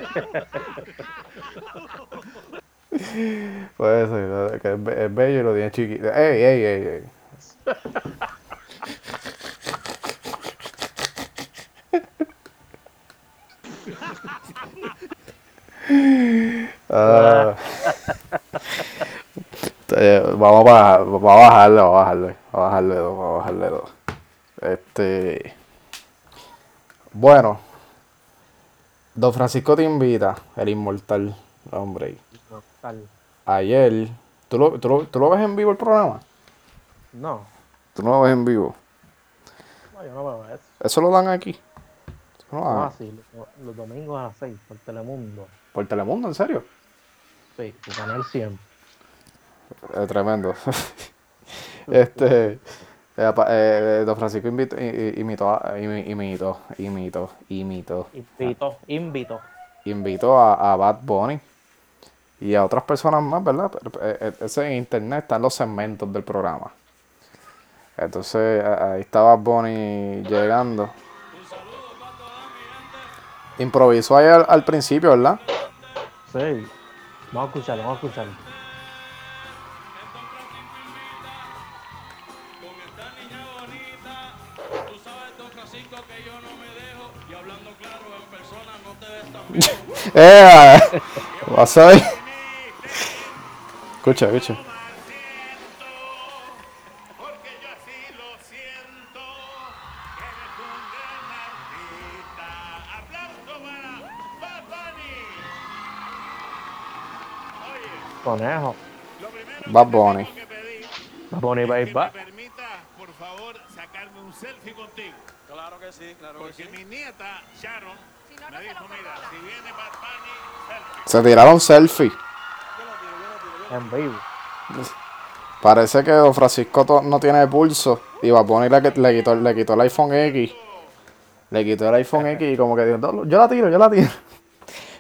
Puede ser, que es bello y lo tiene chiquito. Ey, ey, ey, ey. Ah. Eh, vamos a vamos a bajarle, vamos a bajarle, vamos a bajarle dos, vamos a bajarle dos. Este, bueno, Don Francisco te invita, el inmortal, hombre. Tal. Ayer, ¿tú lo, tú, lo, ¿tú lo ves en vivo el programa? No, ¿Tú no lo ves en vivo? no, yo no veo eso. ¿Eso lo dan aquí? ¿Eso no lo dan Ah, sí, los, los domingos a las 6 por Telemundo. ¿Por Telemundo, en serio? Sí, por Canal 100. Eh, tremendo. este, eh, apa- eh, Don Francisco invitó, imitó, imitó, imitó, imitó, Invito, invito. invitó a, a Bad Bunny y a otras personas más, ¿verdad? Eh, eh, ese en internet están los segmentos del programa. Entonces ahí estaba Bunny llegando. Improvisó ahí al, al principio, ¿verdad? Sí. Vamos a escucharlo, vamos a escucharlo. ¡Eh! Vas a ver. Escucha, escucha. Conejo. lo primero Bad que Bunny. que Bad Bunny que me permita, por favor, sacarme un selfie contigo. Claro que sí, claro que Porque sí. mi nieta, Sharon, me dijo, mira, si viene Bad Bunny, selfie. Se tiraron selfie. En vivo. Parece que Don Francisco no tiene pulso. Y Bad Bunny le, le quitó, le quitó el iPhone X. Le quitó el iPhone X y como que dijo, "No, yo la tiro, yo la tiro.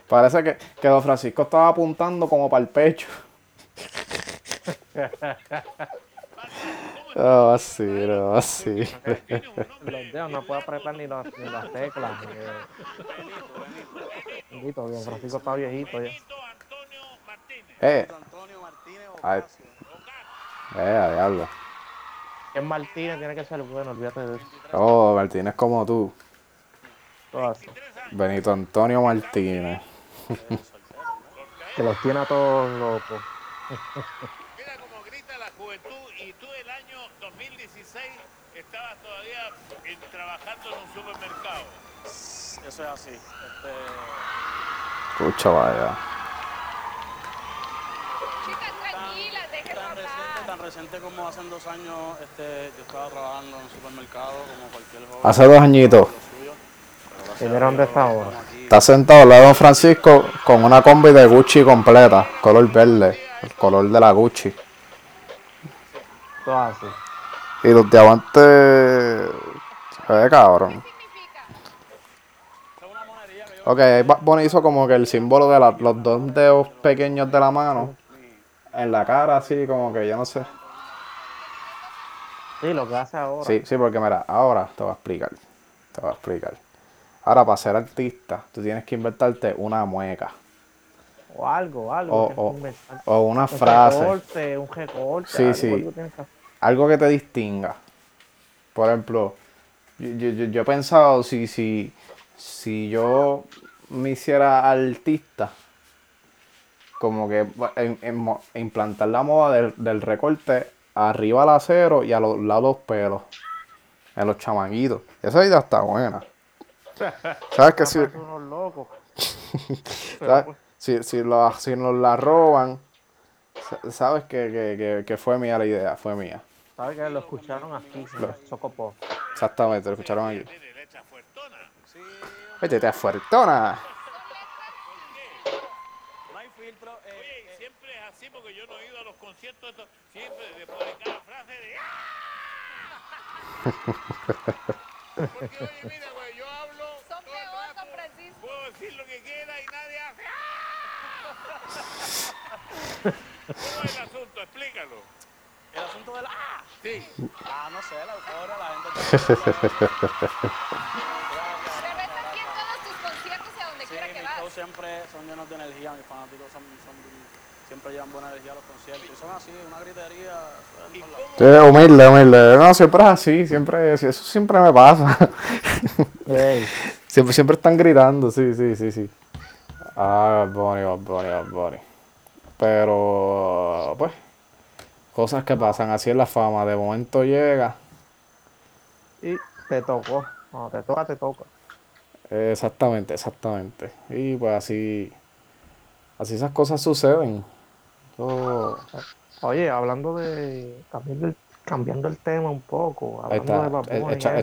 Parece que, que Don Francisco estaba apuntando como para el pecho. Oh, así, no, así. Los dedos no puede apretar ni, los- ni las teclas. ni- Bendito, Don Francisco está viejito ya. Benito Antonio Martínez. Eh, Antonio Martínez ay, eh, a diablo. Es Martínez, tiene que ser bueno, olvídate de eso. Oh, Martínez como tú. Todo así. 23 Benito Antonio Martínez. Que los tiene a todos locos. Mira cómo grita la juventud y tú el año 2016 estabas todavía en- trabajando en un supermercado. Eso es así. Este, Escucha, vaya. Chicas, tranquilas, déjenlo tan reciente, tan reciente como hace dos años, este, yo estaba trabajando en un supermercado como cualquier joven. Hace dos añitos. lo suyo. Pero gracias ¿Y mira dónde está ahora? Está sentado al lado de Don Francisco con una combi de Gucci completa, color verde, el color de la Gucci. Todo así. Y los diamantes. Se ve cabrón. Ok, Bad Bunny hizo como que el símbolo de la- los dos dedos pequeños de la mano en la cara, así como que yo no sé. Sí, lo que hace ahora. Sí, sí, porque mira, ahora te voy a explicar. Te voy a explicar. Ahora, para ser artista, tú tienes que inventarte una mueca O algo, algo. O- o- o una un frase. recorte, un recorte. Sí, algo, sí. algo que hacer. algo que te distinga. Por ejemplo, yo, yo, yo- yo he pensado si, si, si yo me hiciera artista, como que en- implantar la moda del, del recorte arriba al acero y a los lados los pelos, en los chamaguitos. Esa idea está buena. ¿Sabes que si, Parece unos locos. ¿sabes? si, si, lo- si nos la roban, sa- sabes que, que, que, que fue mía la idea, fue mía. ¿Sabes que lo escucharon aquí? Socopo. Exactamente, lo escucharon aquí. Mire, le echa fuertona. Vete, te fuertona. no hay filtro. eh, Oye, y eh, siempre es así porque yo no he ido a los conciertos, estos, siempre después de cada frase de ¡Ah! Porque oye, mira, güey, yo hablo Son todo el peor, rato, don Francisco. puedo decir lo que quiera y nadie hace ¡Ah! ¿Cómo es el asunto? Explícalo. el asunto de la. ¡Ah! Sí. Ah, no sé, la euforia, la gente. Pero está aquí en todos tus conciertos y a donde Sí, quiera que vas. shows siempre son llenos de energía, mis fanáticos son, son- siempre llevan buena energía a los conciertos. Y son así, una gritería. Sí, humilde, humilde. No, siempre es así, siempre, eso siempre me pasa. Siempre, siempre están gritando, sí, sí, sí, sí. Ah, Bad Bunny, Bad Bunny, Bad Bunny. Pero, pues, cosas que pasan, así es la fama. De momento llega, y te tocó. Cuando te toca, te toca. exactamente, exactamente. Y pues así, así esas cosas suceden. Yo- Oye, hablando de. Cambiando el, cambiando el tema un poco. Hablando de Bad eh, Bunny echa-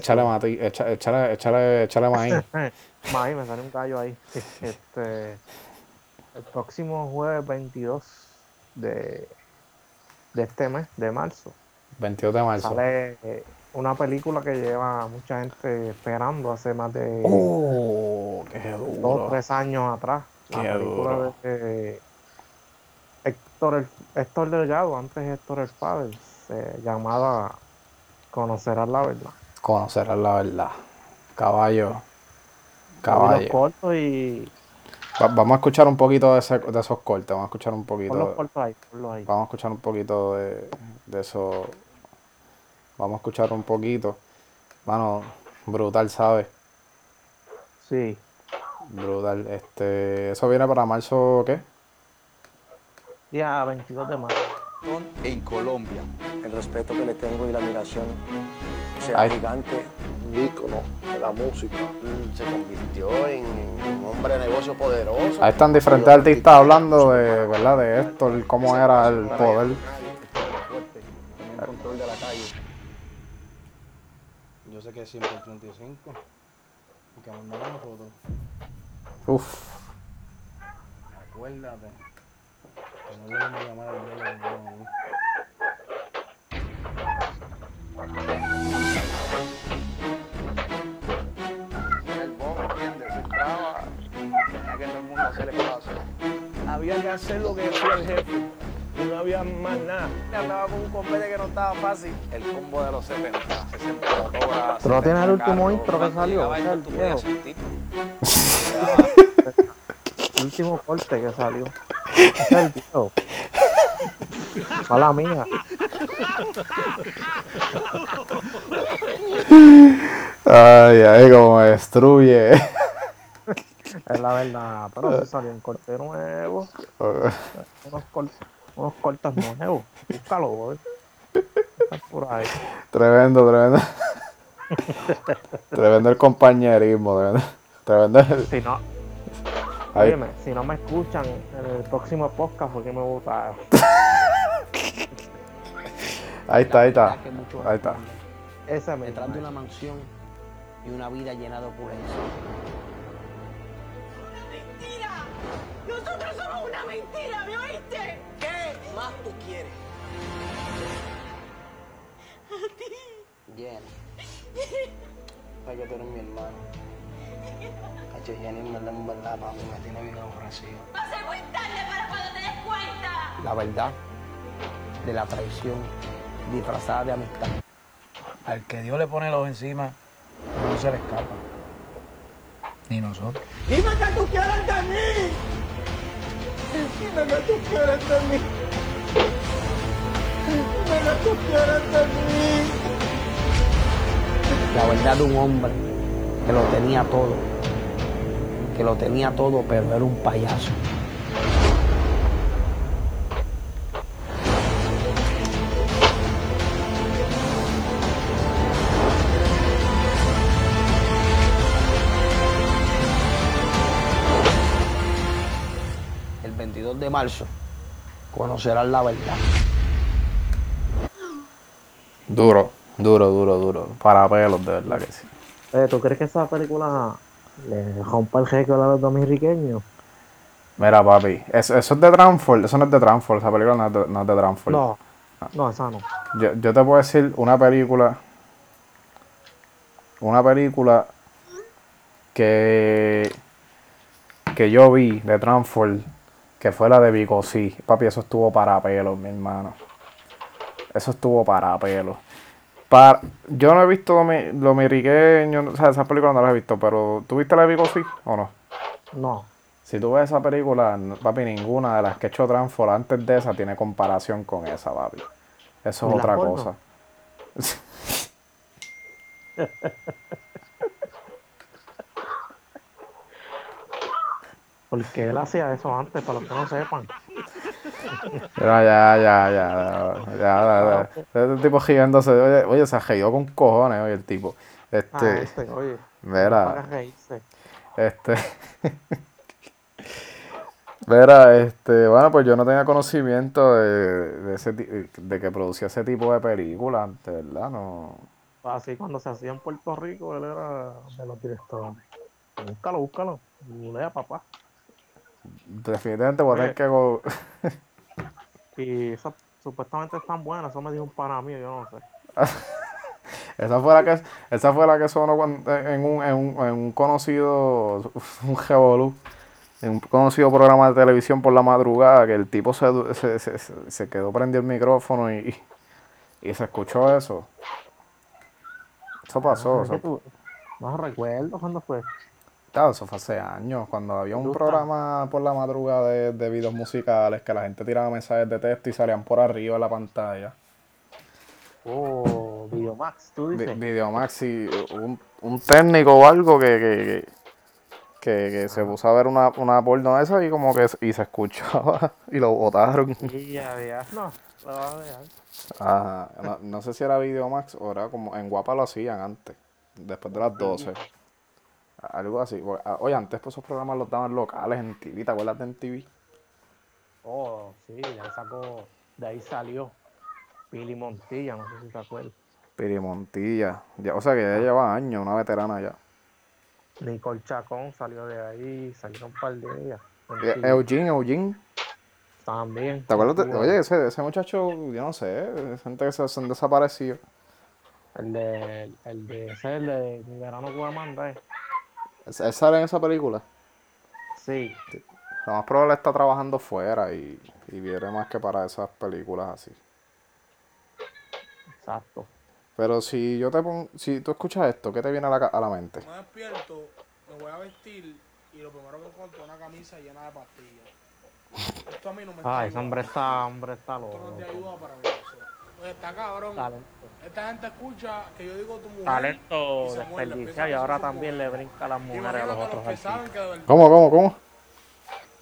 échale, maíz. Maí, me sale un gallo ahí. Este, el próximo jueves 22 de, de este mes, de marzo, 22 de marzo. sale eh, una película que lleva mucha gente esperando hace más de Oh, qué dos o tres años atrás. La Qué película duro. de Héctor, el- Héctor Delgado, antes Héctor el Padre, se llamada Conocerás la verdad. Conocerás la verdad. Caballo. Caballo. cortos y Va- vamos a escuchar un poquito de, ese- de esos cortes. Vamos a escuchar un poquito. cortos ahí, ponlos ahí. Vamos a escuchar un poquito de, de eso. Vamos a escuchar un poquito. Mano, brutal, ¿sabes? Sí. Brutal. Este, eso viene para marzo, ¿qué? Día 22 de marzo. en Colombia. El respeto que le tengo y la admiración sea Ay. gigante. un ícono de la música. Se convirtió en un hombre de negocio poderoso. Ahí están diferentes artistas hablando de, ¿verdad? De esto, el- cómo era el poder. fuerte, tenía el control de la calle. Yo sé que es siempre el 35 y que nos mandamos nosotros. Uf. Acuérdate que no le vamos a llamar al. El el mundo hacerle caso. Había que hacer lo que decía el jefe y no había más nada. Andaba con un combate que no estaba fácil. El combo de los 70, 60 motoras. ¿Tú no tienes el 70 último intro que salió? El último corte que salió. Mala mía. Ay, ay, como me destruye. Es la verdad, pero si salió un corte nuevo, unos, cor- unos cortes nuevos. Búscalo, boy. Por ahí. Tremendo, tremendo. tremendo el compañerismo, tremendo. tremendo el- Si no, Óyeme, si no me escuchan en el próximo podcast, porque me votaron. Ahí está, ahí está. Ahí está. Esa me Detrás de una mansión y una vida llena de opulencia. ¡Mentira! ¡Nosotros somos una mentira! ¿Me oíste? ¿Qué más tú quieres? A ti. Jenny. Para que tú eres mi hermano. Cacho, Jenny, en verdad, en verdad, papi, me tiene bien aborrecido. Va a ser muy tarde para cuando te des cuenta. La verdad de la traición disfrazada de amistad. Al que Dios le pone los encima, no se le escapa. Ni nosotros. Dime que tú quieres de mí. Dime que tú quieres de mí. Dime que tú quieres de mí. La verdad de un hombre que lo tenía todo. Que lo tenía todo, pero era un payaso. El 22 de marzo conocerás la verdad. Duro, duro, duro, duro. Para pelos, de verdad que sí. Eh, ¿Tú crees que esa película le rompa el récord a los dominicanos? Mira, papi, eso, eso es de Transform, eso no es de Transform, esa película no es de, no es de Transform. No, no, esa no. Yo, yo te puedo decir una película. Una película que. que yo vi de Transform, que fue la de Bicosí. Papi, eso estuvo para pelos, mi hermano. Eso estuvo para pelos. Para, yo no he visto Domi- Dominiqueño, o sea, esa película no la he visto, pero ¿tú viste la de Bicosí o no? No. Si tú ves esa película, papi, ninguna de las que he hecho Transform antes de esa tiene comparación con esa, papi. Eso es ¿Y la otra porno? cosa. Porque él hacía eso antes, para los que no sepan. Pero ya, ya, ya, ya, ya, ya. Este tipo girándose, oye, oye, se reído con cojones, oye, el tipo. Este, Ah, este, oye. reírse. este, mira, este, bueno, pues yo no tenía conocimiento de, de ese, de que producía ese tipo de películas, de verdad, no. Así cuando se hacía en Puerto Rico, él era de los directores. Búscalo, búscalo. Lea, papá. Definitivamente voy a tener que go- Y esas supuestamente están buenas, eso me dijo un pana mío, yo no sé. Esa fue la que, esa fue la que sonó cuando- en, un, en, un, en un conocido, un revolú, en un conocido programa de televisión por la madrugada, que el tipo se, se, se, se- quedó prendido el micrófono y, y se escuchó eso. Eso pasó, eso, tú- No recuerdo cuándo fue. Claro, eso fue hace años, cuando había un ¿Tú programa por la madrugada de, de videos musicales que la gente tiraba mensajes de texto y salían por arriba de la pantalla. Oh, Videomax, tú Vi- dices. Videomax y un, un técnico o algo que, que, que, se puso a ver una, una porno de esa y como que y se escuchaba y lo botaron. Y ya, ya. No, lo va a dejar. Ajá. No, no sé si era Videomax o era como en Guapa lo hacían antes, después de las 12. Algo así. Ah, Oye, antes pues, esos programas los daban locales en TV, ¿te acuerdas de en TV? Oh, sí, de ahí sacó, de ahí salió Pili Montilla, no sé si te acuerdas. Pirimontilla. Ya, o sea que ya lleva años, una veterana ya. Nicole Chacón salió de ahí, salieron un par de ellas. Y Eugene, Eugene. También. ¿Te acuerdas? de- oye, ese, ese muchacho, yo no sé, es gente que se, han desaparecido. El de, el de, ese es el de Mi Verano ¿eh? ¿Él sale en esa película? Sí. Lo más probable está trabajando fuera y, y viene más que para esas películas así. Exacto. Pero si yo te pongo, si tú escuchas esto, ¿qué te viene a la, a la mente? Me despierto, me voy a vestir y lo primero que encuentro es una camisa llena de pastillas. Esto a mí no me está Ay, ese hombre ayudando. está, hombre está Esto no loco. te ayuda para mí. Está cabrón. Talento. Esta gente escucha que yo digo tu mujer. Talento y desperdiciado y ahora también le brinca a las mujeres a los otros los que. ¿Cómo, cómo, cómo?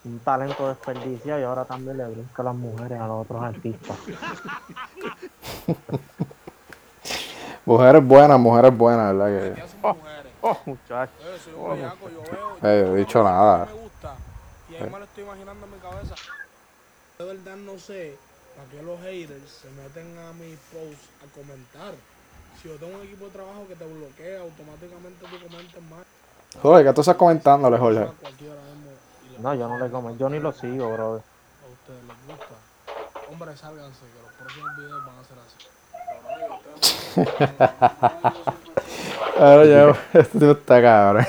Un talento desperdiciado y ahora también le brinca a las mujeres a los otros artistas. Mujeres buenas, mujeres buenas, ¿verdad? Que... Oh, mujeres. Oh, muchachos. Oh, veo. Eh, yo he dicho nada. me gusta. Y ahí me lo estoy imaginando en mi cabeza. De verdad no sé para qué los haters se meten a mis posts a comentar. Si yo tengo un equipo de trabajo que te bloquea, automáticamente tú comentas más. Jorge, ¿qué tú estás comentándole, Jorge? No, yo no le como, yo ni lo sigo, brother. a ustedes les gusta. Hombre, sálganse, que los próximos videos van a ser así. Ahora ya, este tipo está cabrón.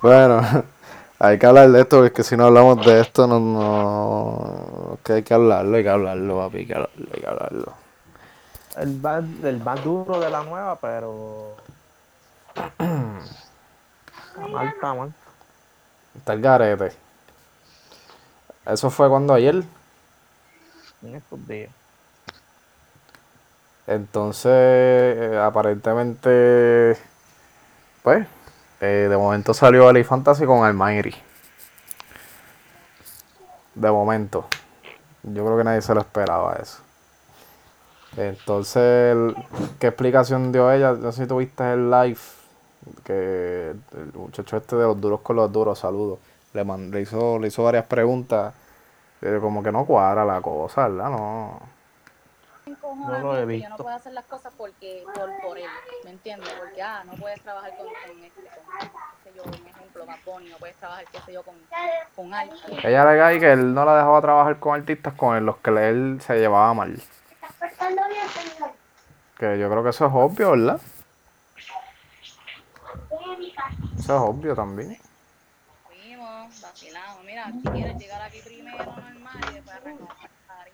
Bueno, hay que hablar de esto, porque si no hablamos de esto, no, no. Que hay que hablarlo, hay que hablarlo, papi, hay que hablarlo, hay que hablarlo. El más, el más duro de la nueva, pero. Está mal, está mal. Está el garete. Eso fue cuando ayer. En estos días. Entonces, eh, aparentemente, pues, eh, de momento salió Ali Fantasy con Almighty. De momento. Yo creo que nadie se lo esperaba eso. Entonces, ¿qué explicación dio ella? No sé si tuviste el live. Que el muchacho este de los duros con los duros, saludos. Le, man- le, hizo, le hizo varias preguntas. Pero como que no cuadra la cosa, ¿verdad? No. Encojonamiento, No lo he Yo no puedo hacer las cosas porque por, por él, ¿me entiendes? Porque, ah, no puedes trabajar con, con, este, con qué sé yo, un ejemplo, Bad Bunny, no puedes trabajar, qué sé yo, con, con alguien. Ella alega ahí que él no la dejaba trabajar con artistas con los que él se llevaba mal. Que yo creo que eso es obvio, ¿verdad? Eso es obvio también. Fuimos, vacilamos, mira, si quieres llegar aquí primero, normal, y después arrancamos party.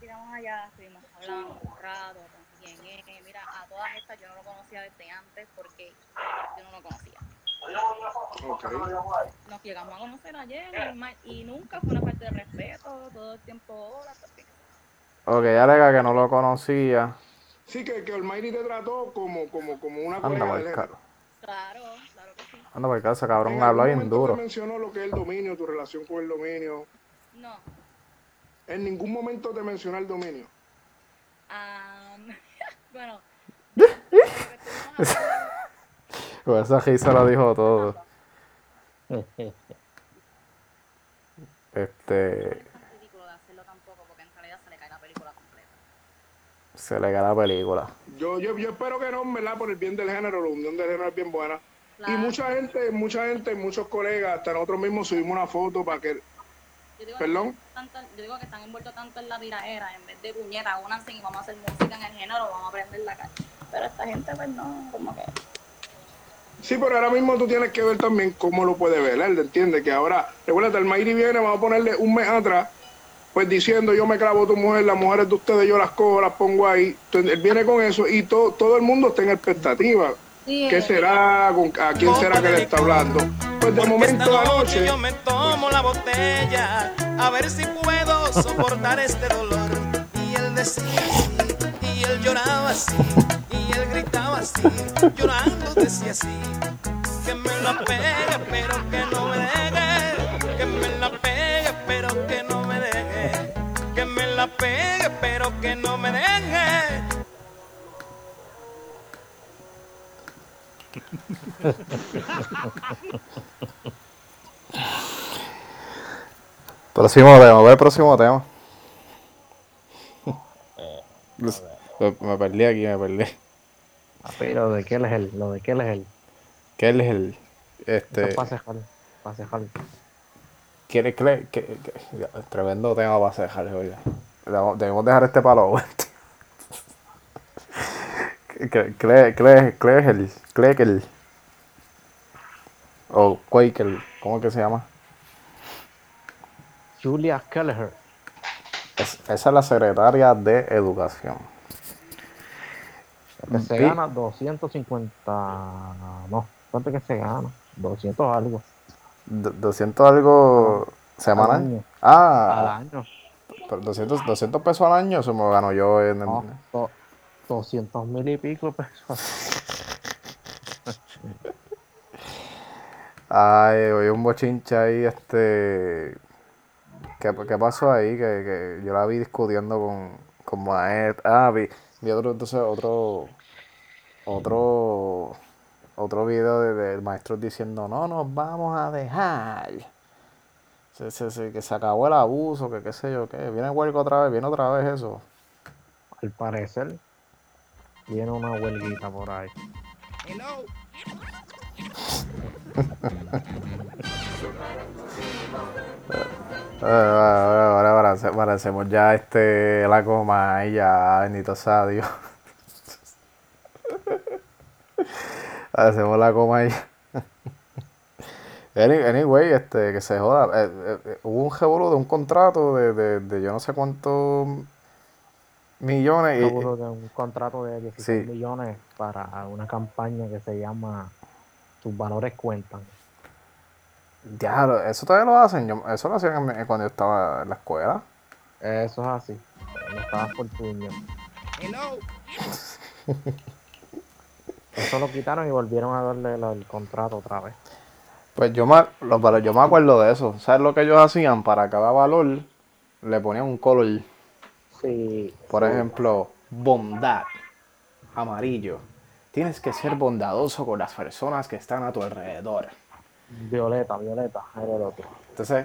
Llegamos allá, estuvimos hablando un rato, con quién es, mira, a todas estas yo no lo conocía desde antes porque yo no lo conocía. Nos llegamos a conocer ayer y nunca fue una falta de respeto, todo el tiempo, hola, porque Ok, ella alega que no lo conocía. Sí, que, que Almighty te trató como, como, como una Anda colega carro. Claro, claro que sí. Anda por ese cabrón ¿En habla bien duro. te mencionó lo que es el dominio, tu relación con el dominio? No. En ningún momento te mencionó el dominio. Bueno, Pues esa risa lo dijo todo. Este. ridículo de hacerlo tampoco porque en realidad se le cae la película completa. Se le cae la película. Yo, yo, yo espero que no, ¿verdad? Por el bien del género, la unión del género es bien buena. Y mucha gente, mucha gente, muchos colegas, hasta nosotros mismos subimos una foto para que... Yo digo, ¿Perdón? Que, tanto- yo digo que están envueltos tanto en la tiraera, en vez de puñeta, únanse y vamos a hacer música en el género, vamos a aprender la calle. Pero esta gente, pues no, como que. Sí, pero ahora mismo tú tienes que ver también cómo lo puede ver, él entiende que ahora, recuerda, el Mayri viene, vamos a ponerle un mes atrás, pues diciendo yo me clavo a tu mujer, las mujeres de ustedes yo las cojo, las pongo ahí. Entonces, él viene con eso y todo, todo el mundo está en expectativa. Sí, ¿Qué eh, será? ¿Con- ¿A quién será que le está hablando? Pues de momento Esta noche anoche, yo me tomo la botella a ver si puedo soportar este dolor. Y él decía así, y él lloraba así, y él gritaba así, llorando decía así. Que me la pegue, pero que no me deje. Que me la pegue, pero que no me deje. Que me la pegue, pero que no me deje. Próximo tema, voy al próximo tema. Me, me perdí aquí, me perdí. Pero de qué él es él, lo de qué él es él. ¿Qué es el. Este. es para cejar, para cejar. ¿Quiere Cle- que- que- Tremendo tema para cejar, oiga. Debemos debemos dejar este palo Clegel, Clegel. O Quaker, ¿cómo es que se llama? Julia Kelleher. Es- esa es la secretaria de Educación. Que se Vi- gana 250. No, ¿cuánto que se gana? 200 algo. do- 200 algo Al semanal. año. Ah, Al año. Pero 200, 200 pesos al año, eso me gano yo en el- No, 200 mil y pico de pesos. Ay, oye, un bochinche ahí, este... ¿Qué, qué pasó ahí? Que, que yo la vi discutiendo con, con Maet. Ah, vi, vi otro, entonces, otro... Otro... Otro video de, del maestro diciendo, no nos vamos a dejar. Sí, sí, sí, que se acabó el abuso, que qué sé yo qué. Viene huelga otra vez, viene otra vez eso. Al parecer, viene una huelguita por ahí. Eh, Ahora, ahora, ahora parece- parecemos ya este la coma y ya, bendito sea Dios. Parecemos la coma y Any- Anyway, este, que se joda. eh, eh, eh, hubo un revolú de un contrato de, de, de yo no sé cuántos millones. y- Seguro de un contrato de 16 Sí. millones para una campaña que se llama Tus valores cuentan. Diablo, eso todavía lo hacen. Yo- eso lo hacían en- cuando yo estaba en la escuela. Eso es así. No estabas por puño. Eso lo quitaron y volvieron a darle el contrato otra vez. Pues yo me, lo- pero yo me acuerdo de eso. ¿Sabes lo que ellos hacían? Para cada valor le ponían un color. Sí. Por ejemplo, bondad, amarillo. Tienes que ser bondadoso con las personas que están a tu alrededor. Violeta, Violeta, era el otro. Entonces,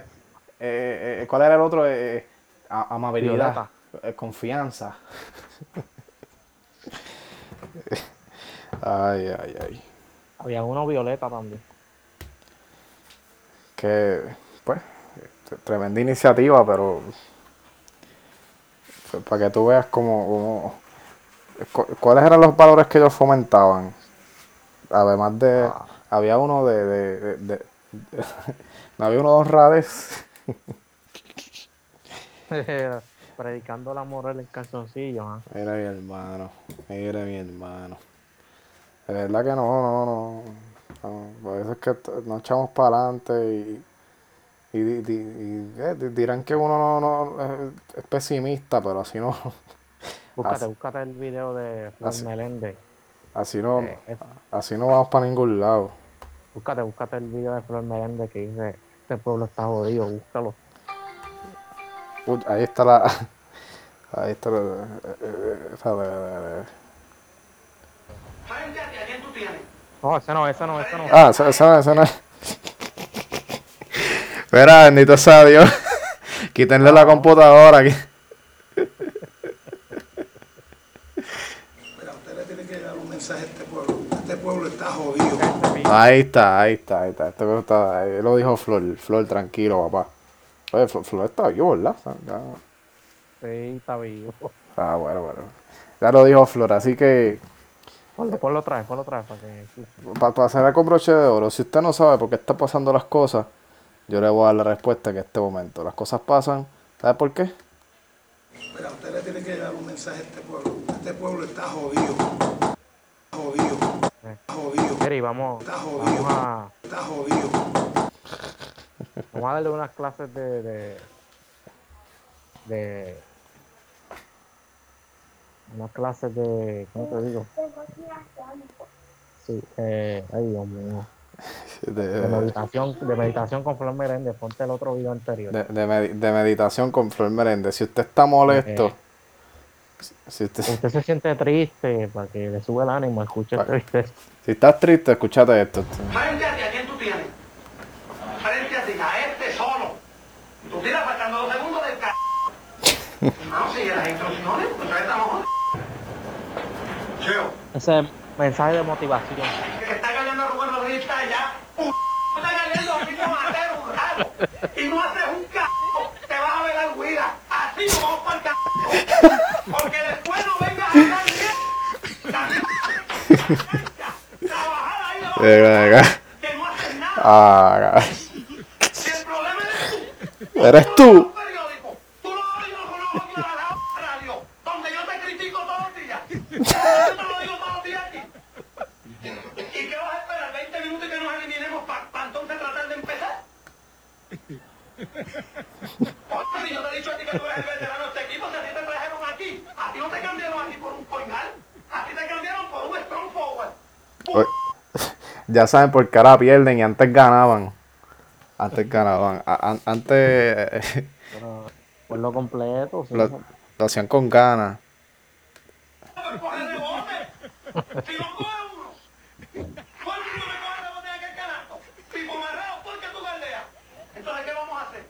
eh, eh, ¿cuál era el otro? Eh, amabilidad, confianza. ay, ay, ay. Había uno Violeta también. Que, pues, tremenda iniciativa, pero para que tú veas cómo, cómo- cu- cuáles eran los valores que ellos fomentaban. Además de, había uno de, de, de- de- no había uno de honradez. Predicando la moral en calzoncillos. ¿ah? Mira mi hermano, mira mi hermano. De verdad que no, no, no. no. Por eso es que nos echamos para adelante y, y, di- di- y, eh, di- dirán que uno no, no eh, es pesimista, pero así no. Búscate, Así, búscate el video de Flor Así. Meléndez. así no, Eh, es- así no vamos para ningún lado. Búscate, búscate el video de Flor Meléndez que dice, este pueblo está jodido, búscalo. Uy, ahí está la. Ahí está la. eh, eh, esa de- No, ese no, ese no, ese no. Ah, esa, esa, esa no es. Mira, bendito sea Dios. Quítenle la computadora aquí. Mira, usted le tiene que dar un mensaje a este pueblo. Este pueblo está jodido. Ahí está, ahí está, ahí está. Este juego está ahí lo dijo Flor. Flor, tranquilo, papá. Oye, Flor, Flor está vivo, ¿verdad? Ya- Sí, está vivo. Ah, bueno, bueno. Ya lo dijo Flor, así que Ponlo, ponlo otra vez, ponlo otra vez para que para cerrar con broche de oro, si usted no sabe por qué están pasando las cosas, yo le voy a dar la respuesta que en este momento las cosas pasan. ¿Sabe por qué? Mira, usted le tiene que dar un mensaje a este pueblo. Este pueblo está jodido. Está jodido. Está jodido. Mira, y vamos, Está jodido. vamos a, Está jodido. vamos a darle unas clases de, de, de unas clases de, ¿cómo te digo? Sí, eh, ay Dios mío. De, De meditación, de meditación con Flor Meléndez, ponte el otro video anterior. de, de medi- de meditación con Flor Meléndez. Si usted está molesto, Eh. si, usted, Usted se siente triste para que le sube el ánimo, escuche este video. si estás triste, escúchate esto. Frente a ti, ¿a quién tú tienes? Frente a ti, a este solo. Tú tiras faltando dos segundos del c... No, sigue las instrucciones, pues ahí estamos. Cheo, Ese mensaje de motivación. Y no haces un c... Te vas a ver al guida. Así nos vamos para el c... Porque después no vengas a hablar bien. Trabajar ahí acá. Que no haces nada. Ah, el problema eres tú. Eres tú. periódico. Tú lo oyes con los ojos a la radio, donde yo te critico todos los días. Yo te lo digo todos los días aquí. ¿Y qué vas a esperar? ¿20 minutos y que nos eliminemos para entonces tratar de empezar? Oye, yo te he dicho a ti que que tú eres el veterano de este equipo, si a ti te trajeron aquí, a ti no te cambiaron aquí por un coinal, a ti te cambiaron por un strong forward. Oye, Ya saben por qué ahora pierden y antes ganaban. Antes ganaban. A- an- antes Pero, pues lo completo, sí. lo, lo hacían con ganas. Si no coge uno, ¿cuál uno me coge rebote en aquel canasto? Tipo marrado, ¿por qué tú galdeas? Entonces, ¿qué vamos a hacer?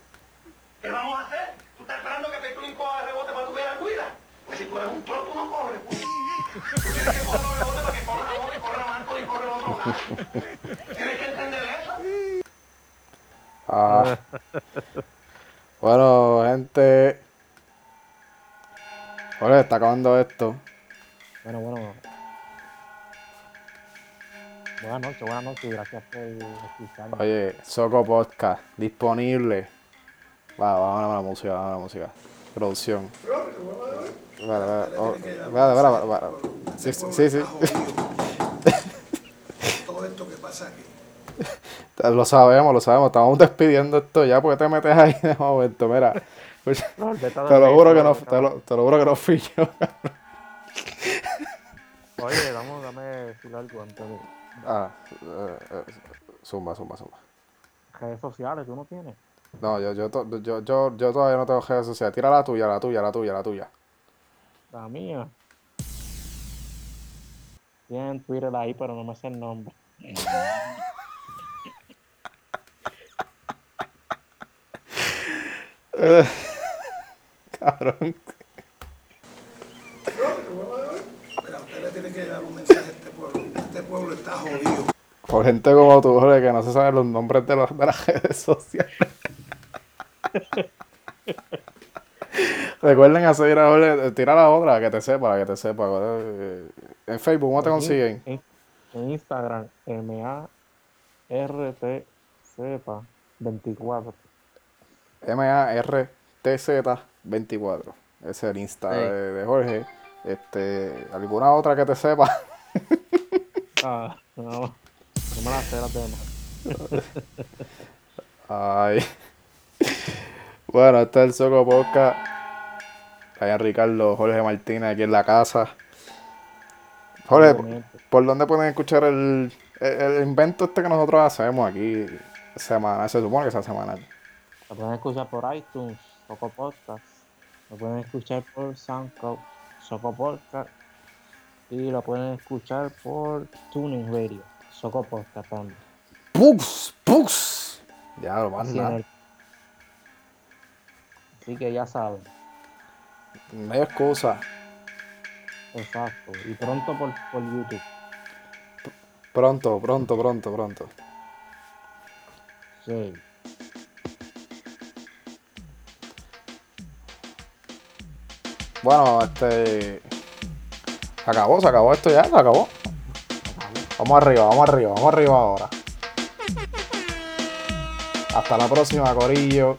¿Qué vamos a hacer? ¿Tú estás esperando que Petrolín coja rebote para tu ver a cuida? Pues si tú eres un tú no corres. Pues. Tú tienes que coger los rebotes para que corra ahora y corra Marco y corre el otro lado. Tienes que entender eso. Ah. Bueno, gente. Oye, está acabando esto. Bueno, bueno. Buenas noches, buenas noches y gracias por escucharme. Oye, Soco Podcast, disponible. Va, vamos a la música, vamos a la música. Producción. Vale, vale, oh, vale, vale. Sí, sí, sí. sí. Todo esto que pasa aquí. Lo sabemos, lo sabemos. Estamos despidiendo esto ya porque te metes ahí de momento. Mira, pues, No, te lo juro que no, te lo, te lo juro que no fui yo. Oye, dame, dame antes de Ah, eh, eh, zumba, zumba, zumba. redes sociales, ¿tú no tienes? No, yo, yo, yo, yo todavía no tengo redes sociales. Tira la tuya, la tuya, la tuya, la tuya. La mía. Tienen Twitter ahí, pero no me sé el nombre. Cabrón. Mira, usted le tiene que dar un mensaje a este pueblo. Este pueblo está jodido. Por gente como tú, Jorge, que no se saben los nombres de, los, de las redes sociales. Recuerden a seguir a Jorge. Tira la otra, que te sepa, que te sepa. Eh, En Facebook, ¿cómo te consiguen? En, en Instagram, M-A-R-T-Z-24. M-A-R-T-Z-24. Ese es el Insta de, de Jorge. Este, ¿Alguna otra que te sepa? Ah, no, no me la sé las demás. Ay. Bueno, este es el Soco Podcast. Allá Ricardo, Jorge Martínez aquí en la casa. Jorge, ¿por dónde pueden escuchar el, el, el invento este que nosotros hacemos aquí? Semana, se supone que sea semanal. Lo pueden escuchar por iTunes, Soco Podcast. Lo pueden escuchar por SoundCloud, Soco Podcast. Y lo pueden escuchar por Tuning Radio, Soco Podcast también. ¡Pux! ¡Pux! Ya, lo nada. el- Así que ya saben. No hay excusa. Exacto. Y pronto por, por YouTube. Pronto, pronto, pronto, pronto. Sí. Bueno, este. Se acabó, se acabó esto ya, se acabó. Vamos arriba, vamos arriba, vamos arriba ahora. Hasta la próxima, Corillo.